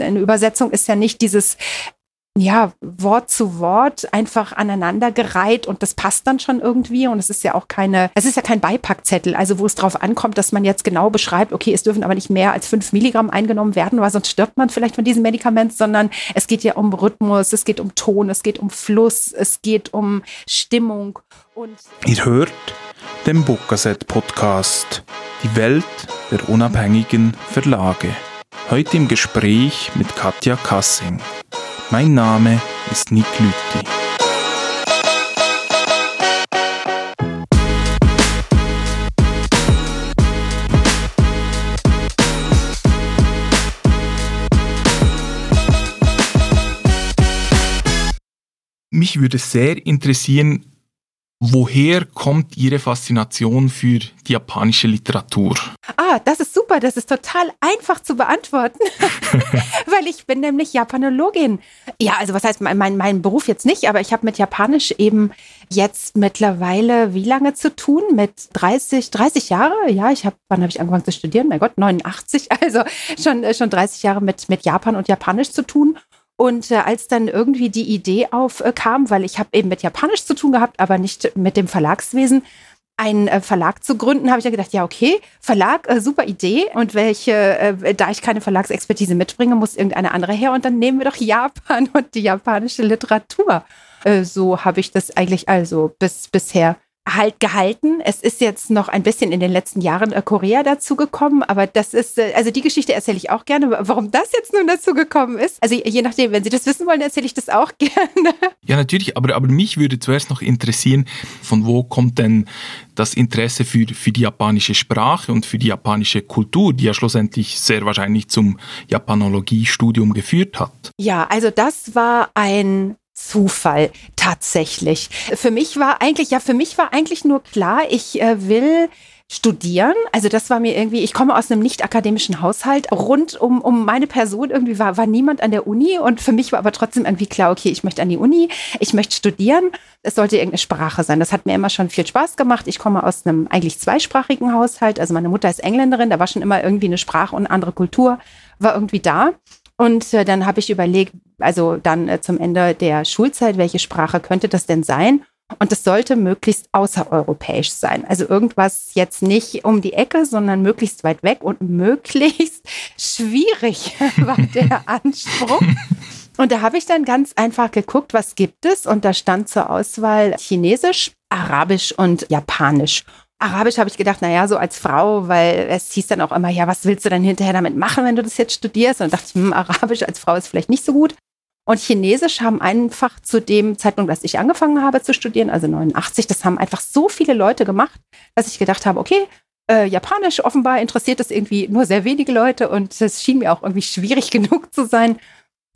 eine Übersetzung ist ja nicht dieses ja, Wort zu Wort einfach aneinandergereiht und das passt dann schon irgendwie und es ist ja auch keine, es ist ja kein Beipackzettel, also wo es darauf ankommt, dass man jetzt genau beschreibt, okay, es dürfen aber nicht mehr als fünf Milligramm eingenommen werden, weil sonst stirbt man vielleicht von diesem Medikament, sondern es geht ja um Rhythmus, es geht um Ton, es geht um Fluss, es geht um Stimmung und Ihr hört den Bookasset Podcast, die Welt der unabhängigen Verlage. Heute im Gespräch mit Katja Kassing. Mein Name ist Nick Lütti. Mich würde sehr interessieren, Woher kommt Ihre Faszination für die japanische Literatur? Ah, das ist super. Das ist total einfach zu beantworten, weil ich bin nämlich Japanologin. Ja, also was heißt mein, mein, mein Beruf jetzt nicht, aber ich habe mit Japanisch eben jetzt mittlerweile wie lange zu tun? Mit 30, 30 Jahre? Ja, ich habe, wann habe ich angefangen zu studieren? Mein Gott, 89. Also schon, schon 30 Jahre mit, mit Japan und Japanisch zu tun. Und äh, als dann irgendwie die Idee aufkam, weil ich habe eben mit Japanisch zu tun gehabt, aber nicht mit dem Verlagswesen, einen äh, Verlag zu gründen, habe ich ja gedacht, ja, okay, Verlag, äh, super Idee. Und welche, äh, da ich keine Verlagsexpertise mitbringe, muss irgendeine andere her. Und dann nehmen wir doch Japan und die japanische Literatur. Äh, so habe ich das eigentlich also bis bisher halt gehalten. Es ist jetzt noch ein bisschen in den letzten Jahren äh, Korea dazu gekommen, aber das ist, äh, also die Geschichte erzähle ich auch gerne. Warum das jetzt nun dazu gekommen ist, also je nachdem, wenn Sie das wissen wollen, erzähle ich das auch gerne. Ja, natürlich, aber, aber mich würde zuerst noch interessieren, von wo kommt denn das Interesse für, für die japanische Sprache und für die japanische Kultur, die ja schlussendlich sehr wahrscheinlich zum Japanologiestudium geführt hat? Ja, also das war ein Zufall tatsächlich. Für mich war eigentlich, ja, für mich war eigentlich nur klar, ich äh, will studieren. Also das war mir irgendwie, ich komme aus einem nicht akademischen Haushalt. Rund um, um meine Person irgendwie war, war niemand an der Uni und für mich war aber trotzdem irgendwie klar, okay, ich möchte an die Uni, ich möchte studieren. Es sollte irgendeine Sprache sein. Das hat mir immer schon viel Spaß gemacht. Ich komme aus einem eigentlich zweisprachigen Haushalt. Also meine Mutter ist Engländerin, da war schon immer irgendwie eine Sprache und eine andere Kultur war irgendwie da. Und äh, dann habe ich überlegt, also dann äh, zum Ende der Schulzeit, welche Sprache könnte das denn sein? Und es sollte möglichst außereuropäisch sein. Also irgendwas jetzt nicht um die Ecke, sondern möglichst weit weg und möglichst schwierig war der Anspruch. Und da habe ich dann ganz einfach geguckt, was gibt es? Und da stand zur Auswahl Chinesisch, Arabisch und Japanisch. Arabisch habe ich gedacht, naja, so als Frau, weil es hieß dann auch immer, ja, was willst du denn hinterher damit machen, wenn du das jetzt studierst? Und dann dachte ich, hm, Arabisch als Frau ist vielleicht nicht so gut. Und Chinesisch haben einfach zu dem Zeitpunkt, als ich angefangen habe zu studieren, also 89, das haben einfach so viele Leute gemacht, dass ich gedacht habe, okay, äh, Japanisch offenbar interessiert es irgendwie nur sehr wenige Leute und es schien mir auch irgendwie schwierig genug zu sein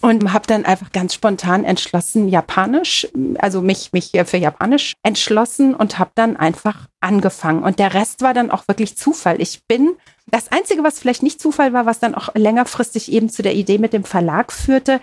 und habe dann einfach ganz spontan entschlossen, Japanisch, also mich, mich für Japanisch entschlossen und habe dann einfach angefangen. Und der Rest war dann auch wirklich Zufall. Ich bin, das Einzige, was vielleicht nicht Zufall war, was dann auch längerfristig eben zu der Idee mit dem Verlag führte,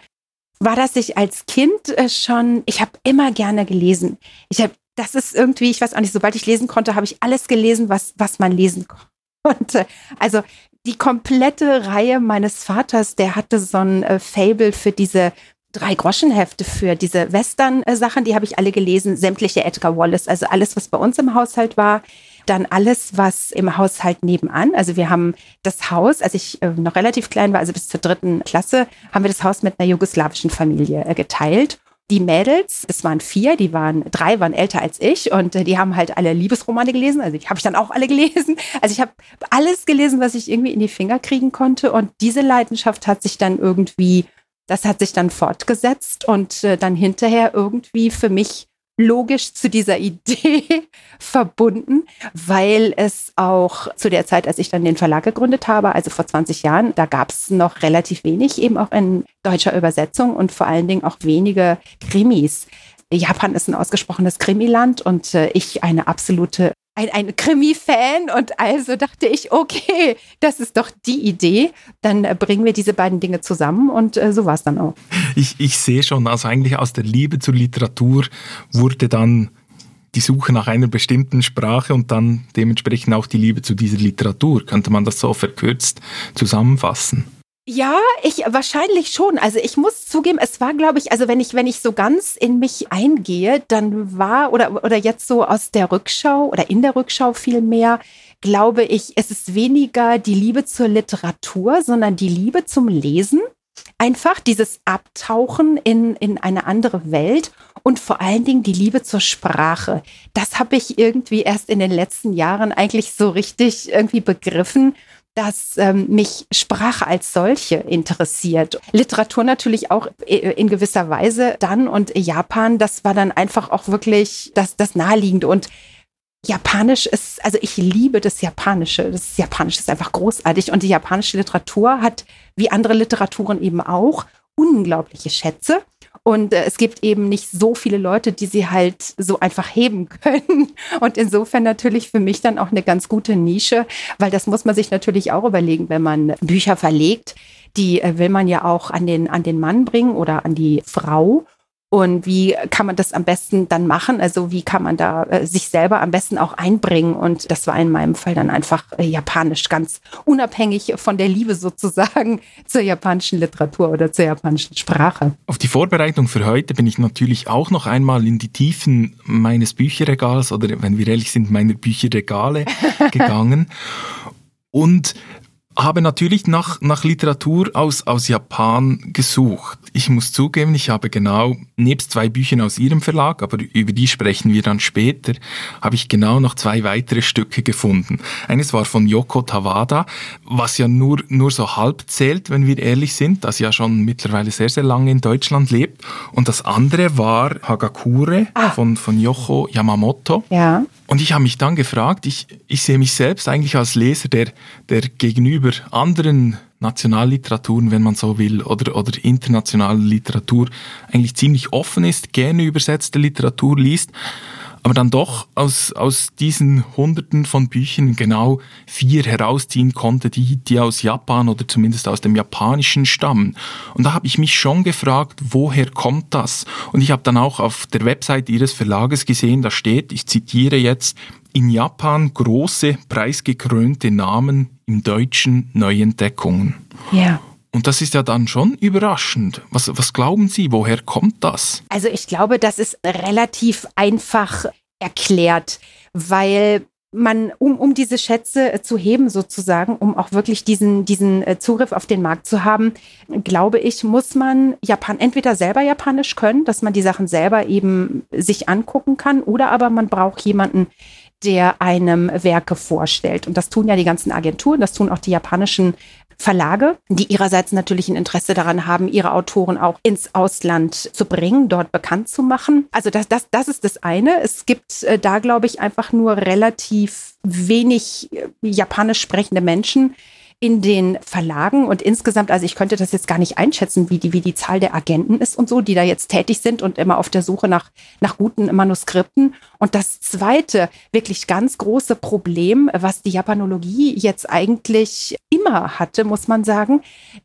war, dass ich als Kind äh, schon, ich habe immer gerne gelesen. Ich habe, das ist irgendwie, ich weiß auch nicht, sobald ich lesen konnte, habe ich alles gelesen, was, was man lesen konnte. Also die komplette Reihe meines Vaters, der hatte so ein äh, Fable für diese drei Groschenhefte für diese Western-Sachen, die habe ich alle gelesen, sämtliche Edgar Wallace, also alles, was bei uns im Haushalt war. Dann alles, was im Haushalt nebenan. Also wir haben das Haus, als ich äh, noch relativ klein war, also bis zur dritten Klasse, haben wir das Haus mit einer jugoslawischen Familie äh, geteilt die Mädels, es waren vier, die waren, drei waren älter als ich und äh, die haben halt alle Liebesromane gelesen. Also die habe ich dann auch alle gelesen. Also ich habe alles gelesen, was ich irgendwie in die Finger kriegen konnte. Und diese Leidenschaft hat sich dann irgendwie, das hat sich dann fortgesetzt und äh, dann hinterher irgendwie für mich logisch zu dieser Idee verbunden, weil es auch zu der Zeit, als ich dann den Verlag gegründet habe, also vor 20 Jahren, da gab es noch relativ wenig, eben auch in deutscher Übersetzung und vor allen Dingen auch wenige Krimis. Japan ist ein ausgesprochenes Krimiland und äh, ich eine absolute ein, ein Krimi-Fan und also dachte ich, okay, das ist doch die Idee. Dann äh, bringen wir diese beiden Dinge zusammen und äh, so war es dann auch. Ich, ich sehe schon, also eigentlich aus der Liebe zur Literatur wurde dann die Suche nach einer bestimmten Sprache und dann dementsprechend auch die Liebe zu dieser Literatur. Könnte man das so verkürzt zusammenfassen? Ja, ich wahrscheinlich schon. Also ich muss zugeben, es war, glaube ich, also wenn ich, wenn ich so ganz in mich eingehe, dann war oder, oder jetzt so aus der Rückschau oder in der Rückschau vielmehr, glaube ich, es ist weniger die Liebe zur Literatur, sondern die Liebe zum Lesen. Einfach dieses Abtauchen in, in eine andere Welt und vor allen Dingen die Liebe zur Sprache. Das habe ich irgendwie erst in den letzten Jahren eigentlich so richtig irgendwie begriffen dass ähm, mich Sprache als solche interessiert. Literatur natürlich auch äh, in gewisser Weise dann und Japan, das war dann einfach auch wirklich das, das Naheliegende und Japanisch ist, also ich liebe das Japanische. Das Japanische ist einfach großartig und die japanische Literatur hat, wie andere Literaturen eben auch, unglaubliche Schätze. Und äh, es gibt eben nicht so viele Leute, die sie halt so einfach heben können. Und insofern natürlich für mich dann auch eine ganz gute Nische, weil das muss man sich natürlich auch überlegen, wenn man Bücher verlegt. Die äh, will man ja auch an den, an den Mann bringen oder an die Frau. Und wie kann man das am besten dann machen? Also wie kann man da äh, sich selber am besten auch einbringen? Und das war in meinem Fall dann einfach äh, japanisch, ganz unabhängig von der Liebe sozusagen zur japanischen Literatur oder zur japanischen Sprache. Auf die Vorbereitung für heute bin ich natürlich auch noch einmal in die Tiefen meines Bücherregals oder wenn wir ehrlich sind, meiner Bücherregale gegangen. Und habe natürlich nach, nach Literatur aus, aus Japan gesucht. Ich muss zugeben, ich habe genau, nebst zwei Büchern aus ihrem Verlag, aber über die sprechen wir dann später, habe ich genau noch zwei weitere Stücke gefunden. Eines war von Yoko Tawada, was ja nur, nur so halb zählt, wenn wir ehrlich sind, das ja schon mittlerweile sehr, sehr lange in Deutschland lebt. Und das andere war Hagakure ah. von, von Yoko Yamamoto. Ja. Und ich habe mich dann gefragt, ich, ich sehe mich selbst eigentlich als Leser, der, der gegenüber anderen Nationalliteraturen, wenn man so will, oder, oder internationale Literatur eigentlich ziemlich offen ist, gerne übersetzte Literatur liest aber dann doch aus, aus diesen Hunderten von Büchern genau vier herausziehen konnte, die, die aus Japan oder zumindest aus dem Japanischen stammen. Und da habe ich mich schon gefragt, woher kommt das? Und ich habe dann auch auf der Website ihres Verlages gesehen, da steht, ich zitiere jetzt, in Japan große, preisgekrönte Namen im Deutschen Neuentdeckungen. Ja. Und das ist ja dann schon überraschend. Was, was glauben Sie, woher kommt das? Also ich glaube, das ist relativ einfach erklärt, weil man, um, um diese Schätze äh, zu heben sozusagen, um auch wirklich diesen, diesen äh, Zugriff auf den Markt zu haben, glaube ich, muss man Japan entweder selber Japanisch können, dass man die Sachen selber eben sich angucken kann, oder aber man braucht jemanden, der einem Werke vorstellt. Und das tun ja die ganzen Agenturen, das tun auch die japanischen Verlage, die ihrerseits natürlich ein Interesse daran haben, ihre Autoren auch ins Ausland zu bringen, dort bekannt zu machen. Also das, das, das ist das eine. Es gibt äh, da, glaube ich, einfach nur relativ wenig äh, japanisch sprechende Menschen, in den Verlagen und insgesamt, also ich könnte das jetzt gar nicht einschätzen, wie die, wie die Zahl der Agenten ist und so, die da jetzt tätig sind und immer auf der Suche nach, nach guten Manuskripten. Und das zweite, wirklich ganz große Problem, was die Japanologie jetzt eigentlich immer hatte, muss man sagen,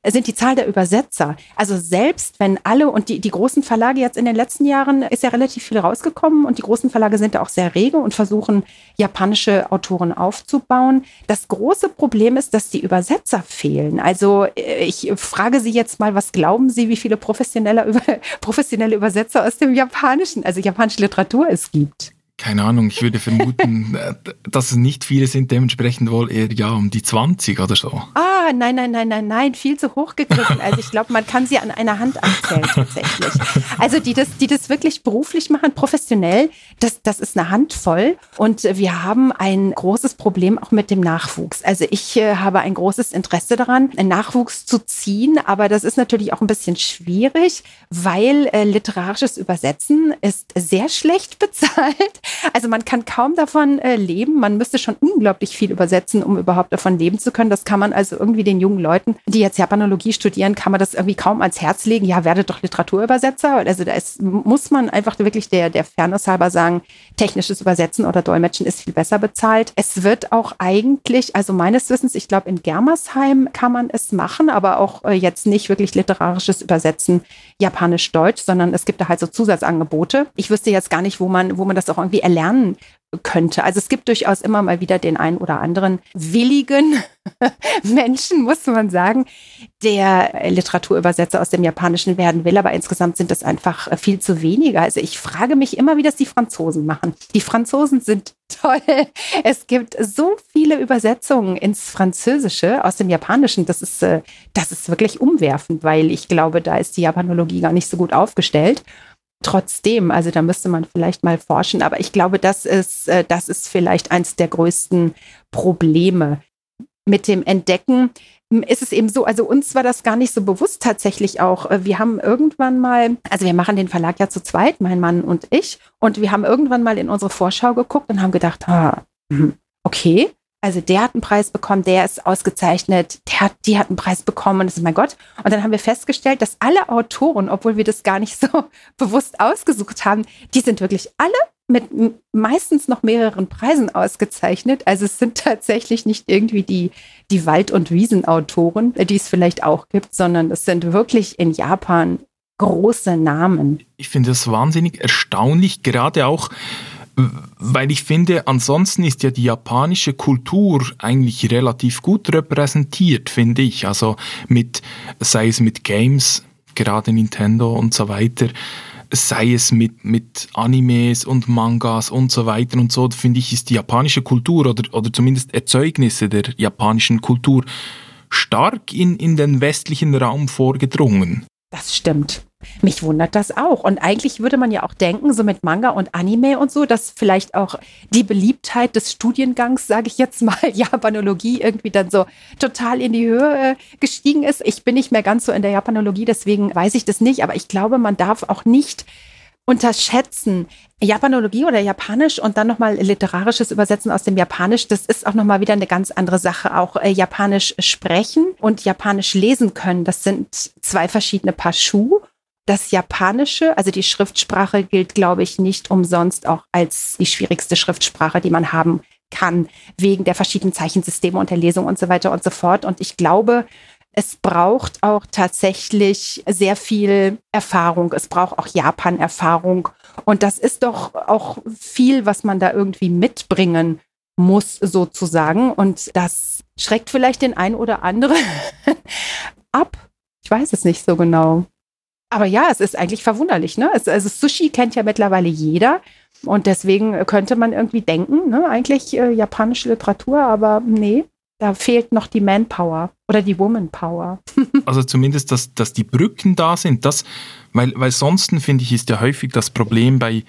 sind die Zahl der Übersetzer. Also selbst wenn alle und die, die großen Verlage jetzt in den letzten Jahren ist ja relativ viel rausgekommen und die großen Verlage sind da auch sehr rege und versuchen, japanische Autoren aufzubauen. Das große Problem ist, dass die Übersetzer Übersetzer fehlen. Also äh, ich frage Sie jetzt mal, was glauben Sie, wie viele professionelle, professionelle Übersetzer aus dem Japanischen, also japanische Literatur es gibt? Keine Ahnung, ich würde vermuten, äh, dass es nicht viele sind, dementsprechend wohl eher ja um die 20 oder so. Ah, nein, nein, nein, nein, nein, viel zu hoch gegriffen. Also ich glaube, man kann sie an einer Hand abzählen tatsächlich. Also die das, die das wirklich beruflich machen, professionell, das, das ist eine Handvoll. Und wir haben ein großes Problem auch mit dem Nachwuchs. Also ich äh, habe ein großes Interesse daran, einen Nachwuchs zu ziehen, aber das ist natürlich auch ein bisschen schwierig, weil äh, literarisches Übersetzen ist sehr schlecht bezahlt. Also man kann kaum davon äh, leben. Man müsste schon unglaublich viel übersetzen, um überhaupt davon leben zu können. Das kann man also irgendwie den jungen Leuten, die jetzt Japanologie studieren, kann man das irgendwie kaum ans Herz legen. Ja, werdet doch Literaturübersetzer. Also da ist, muss man einfach wirklich der, der Fairness halber sagen, technisches Übersetzen oder Dolmetschen ist viel besser bezahlt. Es wird auch eigentlich, also meines Wissens, ich glaube in Germersheim kann man es machen, aber auch äh, jetzt nicht wirklich literarisches Übersetzen Japanisch-Deutsch, sondern es gibt da halt so Zusatzangebote. Ich wüsste jetzt gar nicht, wo man, wo man das auch irgendwie irgendwie erlernen könnte. Also es gibt durchaus immer mal wieder den einen oder anderen willigen Menschen, muss man sagen, der Literaturübersetzer aus dem Japanischen werden will, aber insgesamt sind das einfach viel zu wenige. Also ich frage mich immer, wie das die Franzosen machen. Die Franzosen sind toll. Es gibt so viele Übersetzungen ins Französische aus dem Japanischen. Das ist, äh, das ist wirklich umwerfend, weil ich glaube, da ist die Japanologie gar nicht so gut aufgestellt trotzdem, also da müsste man vielleicht mal forschen, aber ich glaube, das ist, äh, das ist vielleicht eins der größten Probleme. Mit dem Entdecken hm, ist es eben so, also uns war das gar nicht so bewusst tatsächlich auch. Äh, wir haben irgendwann mal, also wir machen den Verlag ja zu zweit, mein Mann und ich, und wir haben irgendwann mal in unsere Vorschau geguckt und haben gedacht, ah, hm, okay, also der hat einen Preis bekommen, der ist ausgezeichnet, der hat, die hat einen Preis bekommen und das ist mein Gott. Und dann haben wir festgestellt, dass alle Autoren, obwohl wir das gar nicht so bewusst ausgesucht haben, die sind wirklich alle mit meistens noch mehreren Preisen ausgezeichnet. Also es sind tatsächlich nicht irgendwie die, die Wald- und Wiesenautoren, die es vielleicht auch gibt, sondern es sind wirklich in Japan große Namen. Ich finde das wahnsinnig erstaunlich, gerade auch weil ich finde, ansonsten ist ja die japanische Kultur eigentlich relativ gut repräsentiert, finde ich. Also mit, sei es mit Games, gerade Nintendo und so weiter, sei es mit, mit Animes und Mangas und so weiter und so, finde ich, ist die japanische Kultur oder, oder zumindest Erzeugnisse der japanischen Kultur stark in, in den westlichen Raum vorgedrungen. Das stimmt. Mich wundert das auch. Und eigentlich würde man ja auch denken, so mit Manga und Anime und so, dass vielleicht auch die Beliebtheit des Studiengangs, sage ich jetzt mal, Japanologie irgendwie dann so total in die Höhe äh, gestiegen ist. Ich bin nicht mehr ganz so in der Japanologie, deswegen weiß ich das nicht. Aber ich glaube, man darf auch nicht unterschätzen. Japanologie oder Japanisch und dann nochmal literarisches Übersetzen aus dem Japanisch, das ist auch nochmal wieder eine ganz andere Sache. Auch äh, Japanisch sprechen und Japanisch lesen können, das sind zwei verschiedene Paar Schuhe das Japanische, also die Schriftsprache gilt, glaube ich, nicht umsonst auch als die schwierigste Schriftsprache, die man haben kann, wegen der verschiedenen Zeichensysteme und der Lesung und so weiter und so fort. Und ich glaube, es braucht auch tatsächlich sehr viel Erfahrung. Es braucht auch Japan-Erfahrung. Und das ist doch auch viel, was man da irgendwie mitbringen muss, sozusagen. Und das schreckt vielleicht den einen oder anderen ab. Ich weiß es nicht so genau. Aber ja, es ist eigentlich verwunderlich. Ne? Es, also Sushi kennt ja mittlerweile jeder. Und deswegen könnte man irgendwie denken, ne? eigentlich äh, japanische Literatur, aber nee, da fehlt noch die Manpower oder die Womanpower. also zumindest, dass, dass die Brücken da sind, das, weil, weil sonst, finde ich, ist ja häufig das Problem bei,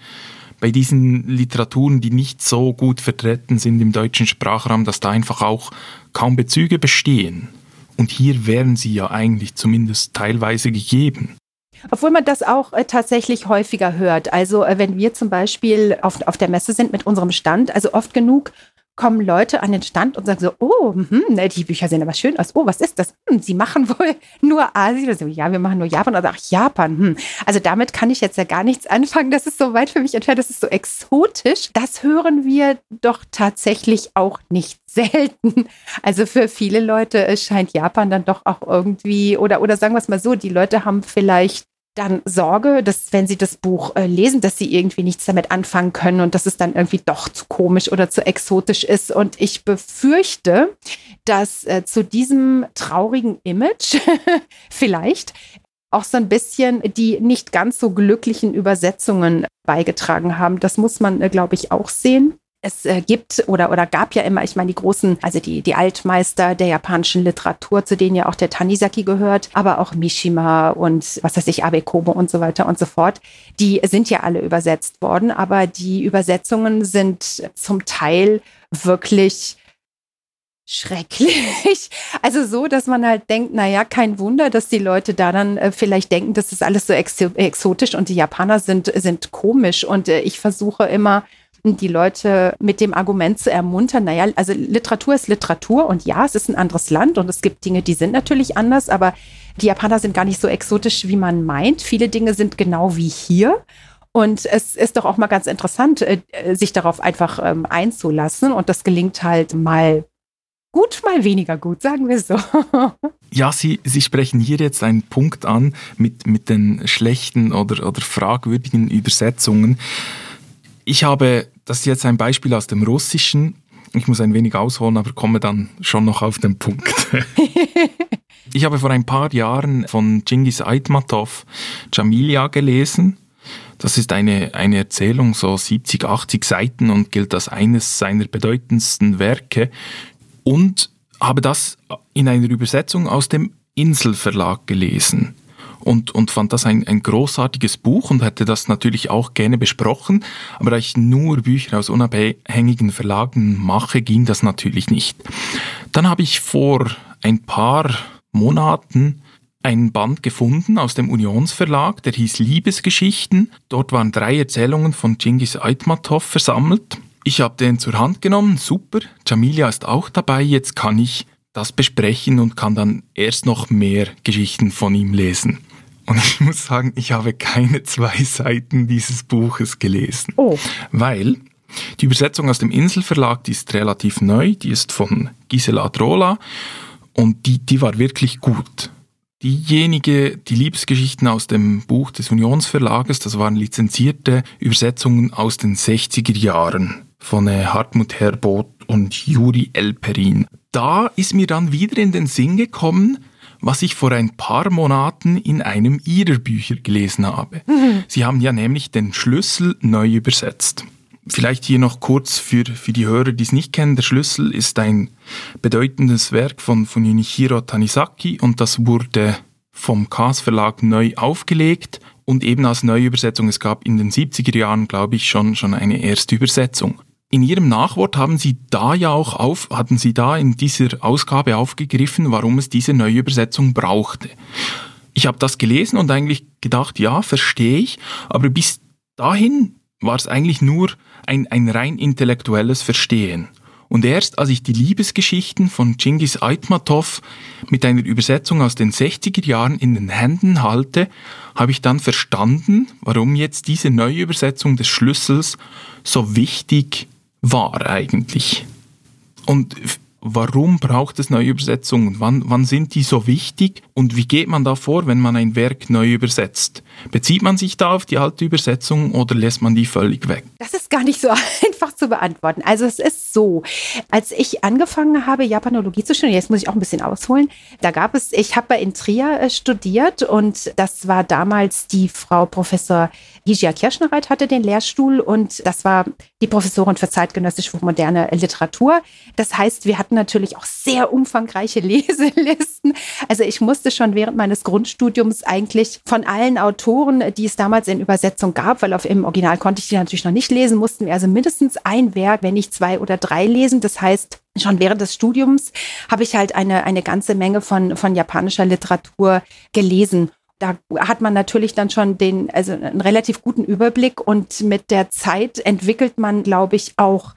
bei diesen Literaturen, die nicht so gut vertreten sind im deutschen Sprachraum, dass da einfach auch kaum Bezüge bestehen. Und hier wären sie ja eigentlich zumindest teilweise gegeben. Obwohl man das auch äh, tatsächlich häufiger hört. Also äh, wenn wir zum Beispiel auf, auf der Messe sind mit unserem Stand, also oft genug kommen Leute an den Stand und sagen so, oh, hm, die Bücher sehen aber schön aus. Oh, was ist das? Hm, Sie machen wohl nur Asien. Also, ja, wir machen nur Japan. Also, ach, Japan. Hm. Also damit kann ich jetzt ja gar nichts anfangen. Das ist so weit für mich entfernt. Das ist so exotisch. Das hören wir doch tatsächlich auch nicht selten. Also für viele Leute scheint Japan dann doch auch irgendwie, oder, oder sagen wir es mal so, die Leute haben vielleicht dann Sorge, dass wenn sie das Buch äh, lesen, dass sie irgendwie nichts damit anfangen können und dass es dann irgendwie doch zu komisch oder zu exotisch ist. Und ich befürchte, dass äh, zu diesem traurigen Image vielleicht auch so ein bisschen die nicht ganz so glücklichen Übersetzungen beigetragen haben. Das muss man, äh, glaube ich, auch sehen es äh, gibt oder, oder gab ja immer, ich meine, die großen, also die, die Altmeister der japanischen Literatur, zu denen ja auch der Tanizaki gehört, aber auch Mishima und was weiß ich, Abe Kobo und so weiter und so fort, die sind ja alle übersetzt worden, aber die Übersetzungen sind zum Teil wirklich schrecklich. Also so, dass man halt denkt, naja, kein Wunder, dass die Leute da dann äh, vielleicht denken, das ist alles so exotisch und die Japaner sind, sind komisch. Und äh, ich versuche immer, die Leute mit dem Argument zu ermuntern, naja, also Literatur ist Literatur und ja, es ist ein anderes Land und es gibt Dinge, die sind natürlich anders, aber die Japaner sind gar nicht so exotisch, wie man meint. Viele Dinge sind genau wie hier. Und es ist doch auch mal ganz interessant, äh, sich darauf einfach ähm, einzulassen. Und das gelingt halt mal gut, mal weniger gut, sagen wir so. Ja, Sie, Sie sprechen hier jetzt einen Punkt an mit, mit den schlechten oder, oder fragwürdigen Übersetzungen Ich habe, das ist jetzt ein Beispiel aus dem Russischen. Ich muss ein wenig ausholen, aber komme dann schon noch auf den Punkt. ich habe vor ein paar Jahren von Genghis Aitmatov Jamilia gelesen. Das ist eine, eine Erzählung, so 70, 80 Seiten und gilt als eines seiner bedeutendsten Werke. Und habe das in einer Übersetzung aus dem Inselverlag gelesen und, und fand das ein, ein großartiges Buch und hätte das natürlich auch gerne besprochen. Aber da ich nur Bücher aus unabhängigen Verlagen mache, ging das natürlich nicht. Dann habe ich vor ein paar Monaten einen Band gefunden aus dem Unionsverlag, der hieß Liebesgeschichten. Dort waren drei Erzählungen von Genghis Aitmatov versammelt. Ich habe den zur Hand genommen, super. Jamilia ist auch dabei, jetzt kann ich das besprechen und kann dann erst noch mehr Geschichten von ihm lesen. Und ich muss sagen, ich habe keine zwei Seiten dieses Buches gelesen. Oh. Weil die Übersetzung aus dem Inselverlag, die ist relativ neu, die ist von Gisela Drola und die, die war wirklich gut. Diejenige, die Liebesgeschichten aus dem Buch des Unionsverlages, das waren lizenzierte Übersetzungen aus den 60er Jahren von äh, Hartmut Herbot und Juri Elperin. Da ist mir dann wieder in den Sinn gekommen, was ich vor ein paar Monaten in einem ihrer Bücher gelesen habe. Sie haben ja nämlich den Schlüssel neu übersetzt. Vielleicht hier noch kurz für, für die Hörer, die es nicht kennen. Der Schlüssel ist ein bedeutendes Werk von, Junichiro Tanizaki und das wurde vom Kaas Verlag neu aufgelegt und eben als Neuübersetzung. Es gab in den 70er Jahren, glaube ich, schon, schon eine erste Übersetzung. In Ihrem Nachwort haben Sie da ja auch auf, hatten Sie da in dieser Ausgabe aufgegriffen, warum es diese Neuübersetzung brauchte. Ich habe das gelesen und eigentlich gedacht, ja, verstehe ich, aber bis dahin war es eigentlich nur ein, ein rein intellektuelles Verstehen. Und erst als ich die Liebesgeschichten von Genghis Aitmatov mit einer Übersetzung aus den 60er Jahren in den Händen halte, habe ich dann verstanden, warum jetzt diese Neuübersetzung des Schlüssels so wichtig war eigentlich. Und warum braucht es neue Übersetzungen? Wann, wann sind die so wichtig? Und wie geht man da vor, wenn man ein Werk neu übersetzt? Bezieht man sich da auf die alte Übersetzung oder lässt man die völlig weg? Das ist gar nicht so einfach zu beantworten. Also es ist so, als ich angefangen habe, Japanologie zu studieren, jetzt muss ich auch ein bisschen ausholen, da gab es, ich habe in Trier äh, studiert und das war damals die Frau Professor Hijia Kirschnereit hatte den Lehrstuhl und das war die Professorin für zeitgenössische moderne Literatur. Das heißt, wir hatten natürlich auch sehr umfangreiche Leselisten. Also ich musste schon während meines Grundstudiums eigentlich von allen Autoren, die es damals in Übersetzung gab, weil auf im Original konnte ich die natürlich noch nicht lesen, mussten wir also mindestens ein Werk, wenn nicht zwei oder drei lesen. Das heißt, schon während des Studiums habe ich halt eine, eine ganze Menge von, von japanischer Literatur gelesen da hat man natürlich dann schon den, also einen relativ guten Überblick und mit der Zeit entwickelt man, glaube ich, auch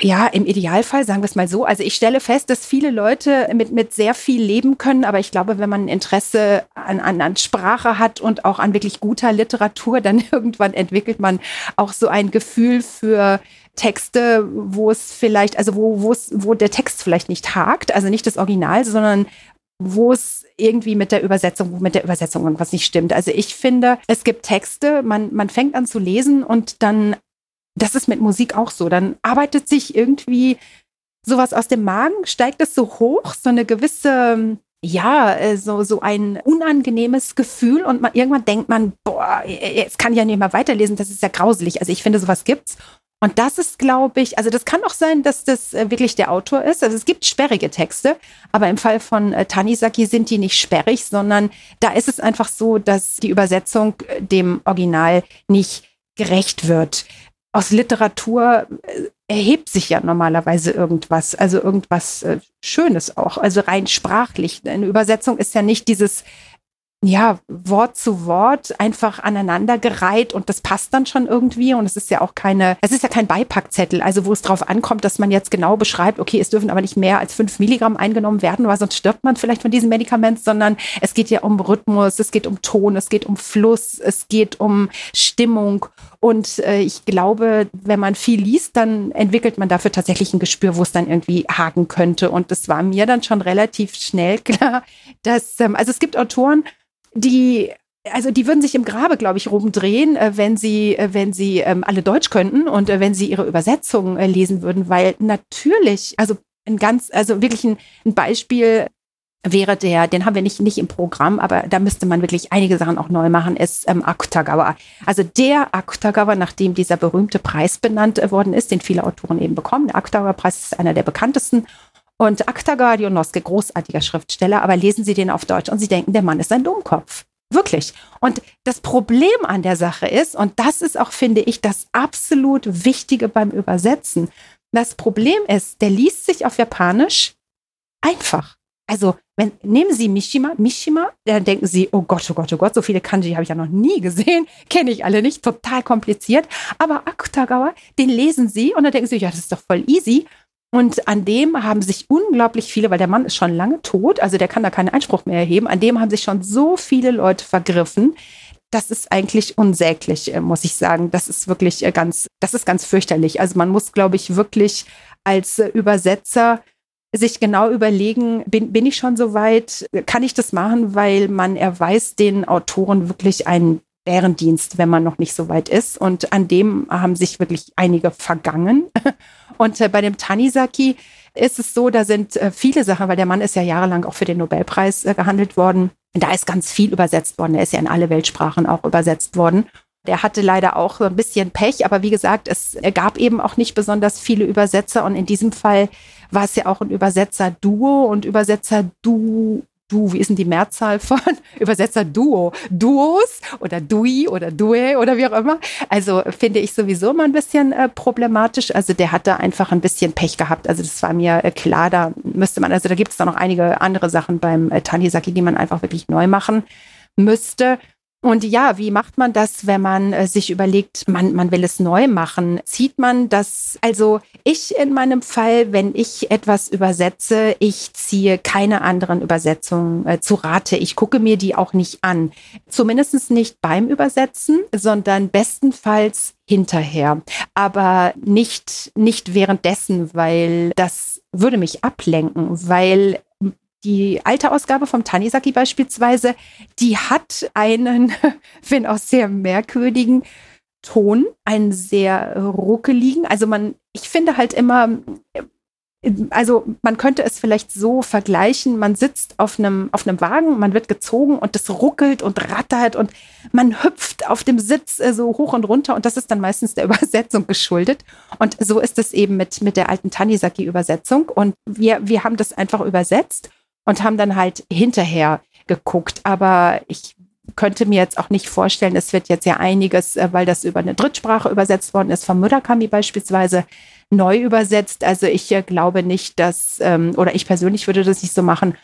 ja, im Idealfall, sagen wir es mal so. Also ich stelle fest, dass viele Leute mit, mit sehr viel leben können, aber ich glaube, wenn man Interesse an, an, an Sprache hat und auch an wirklich guter Literatur, dann irgendwann entwickelt man auch so ein Gefühl für Texte, wo es vielleicht, also wo, wo es, wo der Text vielleicht nicht hakt, also nicht das Original, sondern wo es irgendwie mit der Übersetzung, wo mit der Übersetzung irgendwas nicht stimmt. Also ich finde, es gibt Texte, man, man fängt an zu lesen und dann, das ist mit Musik auch so, dann arbeitet sich irgendwie sowas aus dem Magen, steigt es so hoch, so eine gewisse, ja, äh, so, so ein unangenehmes Gefühl und man, irgendwann denkt man, boah, jetzt kann ich ja nicht mehr weiterlesen, das ist ja grauselig. Also ich finde, sowas gibt's. Und das ist, glaube ich, also das kann auch sein, dass das äh, wirklich der Autor ist. Also es gibt sperrige Texte, aber im Fall von äh, Tanisaki sind die nicht sperrig, sondern da ist es einfach so, dass die Übersetzung dem Original nicht gerecht wird. Aus Literatur äh, erhebt sich ja normalerweise irgendwas, also irgendwas äh, Schönes auch, also rein sprachlich. Eine Übersetzung ist ja nicht dieses ja, Wort zu Wort einfach aneinandergereiht und das passt dann schon irgendwie und es ist ja auch keine, es ist ja kein Beipackzettel, also wo es drauf ankommt, dass man jetzt genau beschreibt, okay, es dürfen aber nicht mehr als fünf Milligramm eingenommen werden, weil sonst stirbt man vielleicht von diesem Medikament, sondern es geht ja um Rhythmus, es geht um Ton, es geht um Fluss, es geht um Stimmung. Und äh, ich glaube, wenn man viel liest, dann entwickelt man dafür tatsächlich ein Gespür, wo es dann irgendwie haken könnte. Und das war mir dann schon relativ schnell klar, dass, ähm, also es gibt Autoren, die also die würden sich im Grabe, glaube ich, rumdrehen, äh, wenn sie, äh, wenn sie ähm, alle Deutsch könnten und äh, wenn sie ihre Übersetzungen äh, lesen würden, weil natürlich, also ein ganz, also wirklich ein, ein Beispiel wäre der, den haben wir nicht, nicht im Programm, aber da müsste man wirklich einige Sachen auch neu machen, ist ähm, Akutagawa. Also der Akutagawa, nachdem dieser berühmte Preis benannt äh, worden ist, den viele Autoren eben bekommen. Der Akutagawa-Preis ist einer der bekanntesten. Und Akutagawa Dionoske, großartiger Schriftsteller, aber lesen Sie den auf Deutsch und Sie denken, der Mann ist ein Dummkopf. Wirklich. Und das Problem an der Sache ist, und das ist auch, finde ich, das absolut Wichtige beim Übersetzen. Das Problem ist, der liest sich auf Japanisch einfach. Also, wenn, nehmen Sie Mishima, Mishima, dann denken Sie, oh Gott, oh Gott, oh Gott, so viele Kanji habe ich ja noch nie gesehen, kenne ich alle nicht, total kompliziert. Aber Akutagawa, den lesen Sie und dann denken Sie, ja, das ist doch voll easy. Und an dem haben sich unglaublich viele, weil der Mann ist schon lange tot, also der kann da keinen Einspruch mehr erheben, an dem haben sich schon so viele Leute vergriffen. Das ist eigentlich unsäglich, äh, muss ich sagen. Das ist wirklich äh, ganz, das ist ganz fürchterlich. Also man muss, glaube ich, wirklich als äh, Übersetzer sich genau überlegen, bin, bin ich schon so weit, kann ich das machen, weil man erweist den Autoren wirklich einen Bärendienst, wenn man noch nicht so weit ist. Und an dem haben sich wirklich einige vergangen. Und äh, bei dem Tanisaki ist es so, da sind äh, viele Sachen, weil der Mann ist ja jahrelang auch für den Nobelpreis äh, gehandelt worden. Da ist ganz viel übersetzt worden. Er ist ja in alle Weltsprachen auch übersetzt worden. Der hatte leider auch so ein bisschen Pech, aber wie gesagt, es gab eben auch nicht besonders viele Übersetzer und in diesem Fall war es ja auch ein Übersetzer-Duo und Übersetzer-Du Du, wie ist denn die Mehrzahl von Übersetzer Duo? Duos oder Dui oder Due oder wie auch immer. Also finde ich sowieso mal ein bisschen äh, problematisch. Also der hatte einfach ein bisschen Pech gehabt. Also das war mir äh, klar, da müsste man, also da gibt es da noch einige andere Sachen beim äh, Tanisaki, die man einfach wirklich neu machen müsste. Und ja, wie macht man das, wenn man äh, sich überlegt, man, man will es neu machen? Zieht man das, also ich in meinem Fall, wenn ich etwas übersetze, ich ziehe keine anderen Übersetzungen äh, zu Rate. Ich gucke mir die auch nicht an. Zumindest nicht beim Übersetzen, sondern bestenfalls hinterher. Aber nicht, nicht währenddessen, weil das würde mich ablenken, weil die alte Ausgabe vom Tanisaki beispielsweise, die hat einen, wenn auch sehr merkwürdigen Ton, einen sehr ruckeligen. Also man, ich finde halt immer, also man könnte es vielleicht so vergleichen, man sitzt auf einem, auf einem Wagen, man wird gezogen und es ruckelt und rattert und man hüpft auf dem Sitz äh, so hoch und runter und das ist dann meistens der Übersetzung geschuldet. Und so ist es eben mit, mit der alten Tanisaki-Übersetzung und wir, wir haben das einfach übersetzt und haben dann halt hinterher geguckt. Aber ich könnte mir jetzt auch nicht vorstellen, es wird jetzt ja einiges, äh, weil das über eine Drittsprache übersetzt worden ist, von Murakami beispielsweise neu übersetzt. Also ich äh, glaube nicht, dass, ähm, oder ich persönlich würde das nicht so machen,